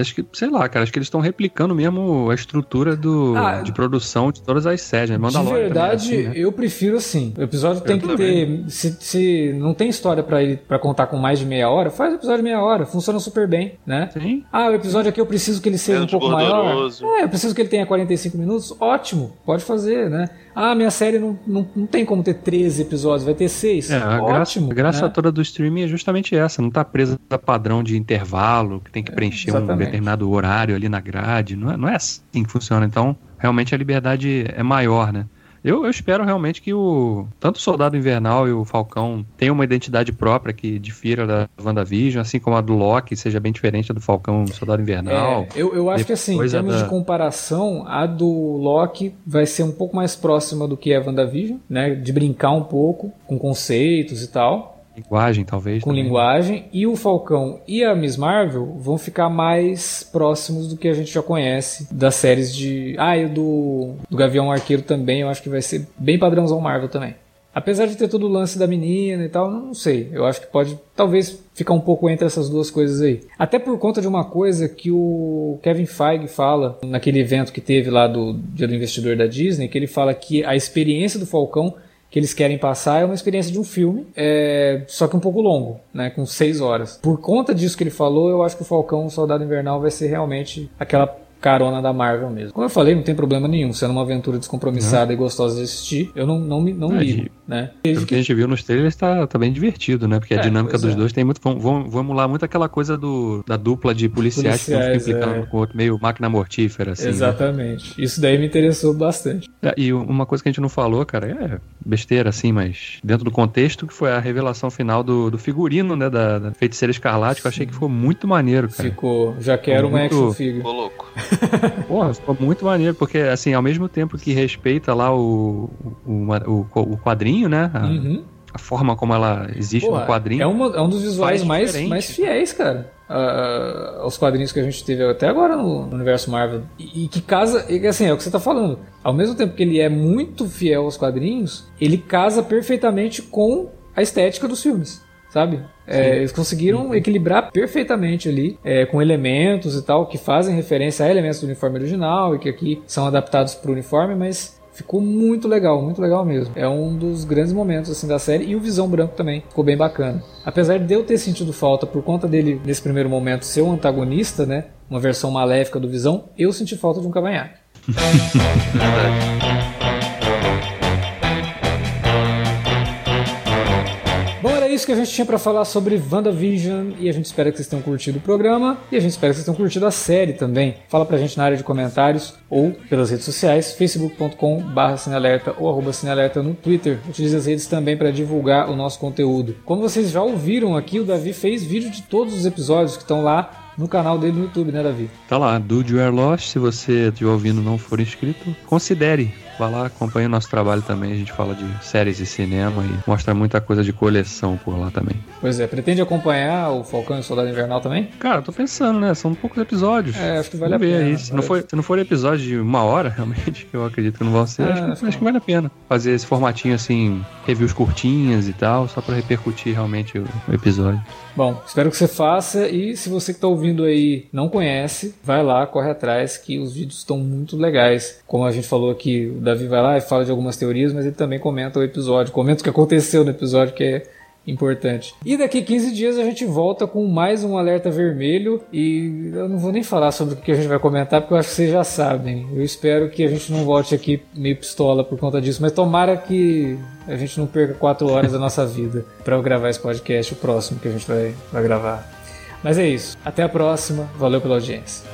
acho que, sei lá, cara, acho que eles estão replicando mesmo a estrutura do do, ah, de produção de todas as séries. Né? De verdade, assim, né? eu prefiro assim. O episódio eu tem que também. ter. Se, se não tem história para ele para contar com mais de meia hora, faz o episódio de meia hora. Funciona super bem, né? Sim. Ah, o episódio aqui eu preciso que ele seja um pouco gorduroso. maior. É, eu preciso que ele tenha 45 minutos. Ótimo, pode fazer, né? Ah, minha série não, não, não tem como ter 13 episódios, vai ter 6. É, a Ótimo. Graça, a graça né? toda do streaming é justamente essa, não tá presa a padrão de intervalo, que tem que preencher é, um determinado horário ali na grade. Não é, não é assim que funciona. Então, realmente a liberdade é maior, né? Eu, eu, espero realmente que o tanto o Soldado Invernal e o Falcão tenham uma identidade própria que difira da WandaVision, assim como a do Loki seja bem diferente do Falcão e Soldado Invernal. É, eu, eu acho que assim, em termos da... de comparação, a do Loki vai ser um pouco mais próxima do que é a WandaVision, né? De brincar um pouco com conceitos e tal. Linguagem, talvez. Com também. linguagem. E o Falcão e a Miss Marvel vão ficar mais próximos do que a gente já conhece das séries de. Ah, e do, do Gavião Arqueiro também, eu acho que vai ser bem padrãozão Marvel também. Apesar de ter todo o lance da menina e tal, não sei. Eu acho que pode, talvez, ficar um pouco entre essas duas coisas aí. Até por conta de uma coisa que o Kevin Feige fala naquele evento que teve lá do Dia do Investidor da Disney, que ele fala que a experiência do Falcão que eles querem passar é uma experiência de um filme, é, só que um pouco longo, né, com seis horas. Por conta disso que ele falou, eu acho que o Falcão, o Soldado Invernal, vai ser realmente aquela carona da Marvel mesmo. Como eu falei, não tem problema nenhum, sendo uma aventura descompromissada e gostosa de assistir, eu não, não, não é, ligo, né? Pelo que a gente viu nos trailers, tá, tá bem divertido, né? Porque a é, dinâmica dos é. dois tem muito. Vão, vão, emular muito aquela coisa do, da dupla de policiais, policiais que implicando é. com o outro, meio máquina mortífera, assim. Né? Exatamente. Né? Isso daí me interessou bastante. É, e uma coisa que a gente não falou, cara, é besteira, assim, mas dentro do contexto, que foi a revelação final do, do figurino, né? Da, da Feiticeira Escarlate, que eu achei que ficou muito maneiro, cara. Ficou. Já quero uma muito... action figure. Ficou louco. *laughs* Porra, ficou muito maneiro, porque assim, ao mesmo tempo que respeita lá o, o, o, o quadrinho, né? A, uhum. a, forma como ela existe Porra, no quadrinho. É, uma, é um dos visuais mais, mais fiéis, cara. Uh, aos quadrinhos que a gente teve até agora no, no universo Marvel. E, e, que casa, e, assim, é o que você tá falando. Ao mesmo tempo que ele é muito fiel aos quadrinhos, ele casa perfeitamente com a estética dos filmes sabe? É, eles conseguiram uhum. equilibrar perfeitamente ali, é, com elementos e tal, que fazem referência a elementos do uniforme original e que aqui são adaptados para o uniforme, mas ficou muito legal, muito legal mesmo. É um dos grandes momentos assim da série e o Visão Branco também ficou bem bacana. Apesar de eu ter sentido falta por conta dele nesse primeiro momento ser um antagonista, né, uma versão maléfica do Visão, eu senti falta de um cavanhaque. *laughs* isso que a gente tinha para falar sobre WandaVision e a gente espera que vocês tenham curtido o programa e a gente espera que vocês tenham curtido a série também. Fala pra gente na área de comentários ou pelas redes sociais, facebook.com.br cinealerta ou arroba cinealerta no Twitter. Utilize as redes também para divulgar o nosso conteúdo. Como vocês já ouviram aqui, o Davi fez vídeo de todos os episódios que estão lá no canal dele no YouTube, né, Davi? Tá lá, Do You Are Lost. Se você estiver ouvindo e não for inscrito, considere Vai lá, acompanha o nosso trabalho também. A gente fala de séries e cinema e mostra muita coisa de coleção por lá também. Pois é, pretende acompanhar o Falcão e o Soldado Invernal também? Cara, tô pensando, né? São poucos episódios. É, acho que vale Vamos a ver pena. aí. Se não, for, se não for episódio de uma hora, *laughs* realmente, que eu acredito que não vão ser, Ah, acho, que, acho que vale a pena. Fazer esse formatinho assim, reviews curtinhas e tal, só pra repercutir realmente o, o episódio. Bom, espero que você faça e se você que está ouvindo aí não conhece, vai lá, corre atrás que os vídeos estão muito legais. Como a gente falou aqui, o Davi vai lá e fala de algumas teorias, mas ele também comenta o episódio, comenta o que aconteceu no episódio que é importante. E daqui 15 dias a gente volta com mais um alerta vermelho e eu não vou nem falar sobre o que a gente vai comentar porque eu acho que vocês já sabem. Eu espero que a gente não volte aqui meio pistola por conta disso, mas tomara que a gente não perca 4 horas da nossa vida para eu gravar esse podcast, o próximo que a gente vai, vai gravar. Mas é isso. Até a próxima. Valeu pela audiência.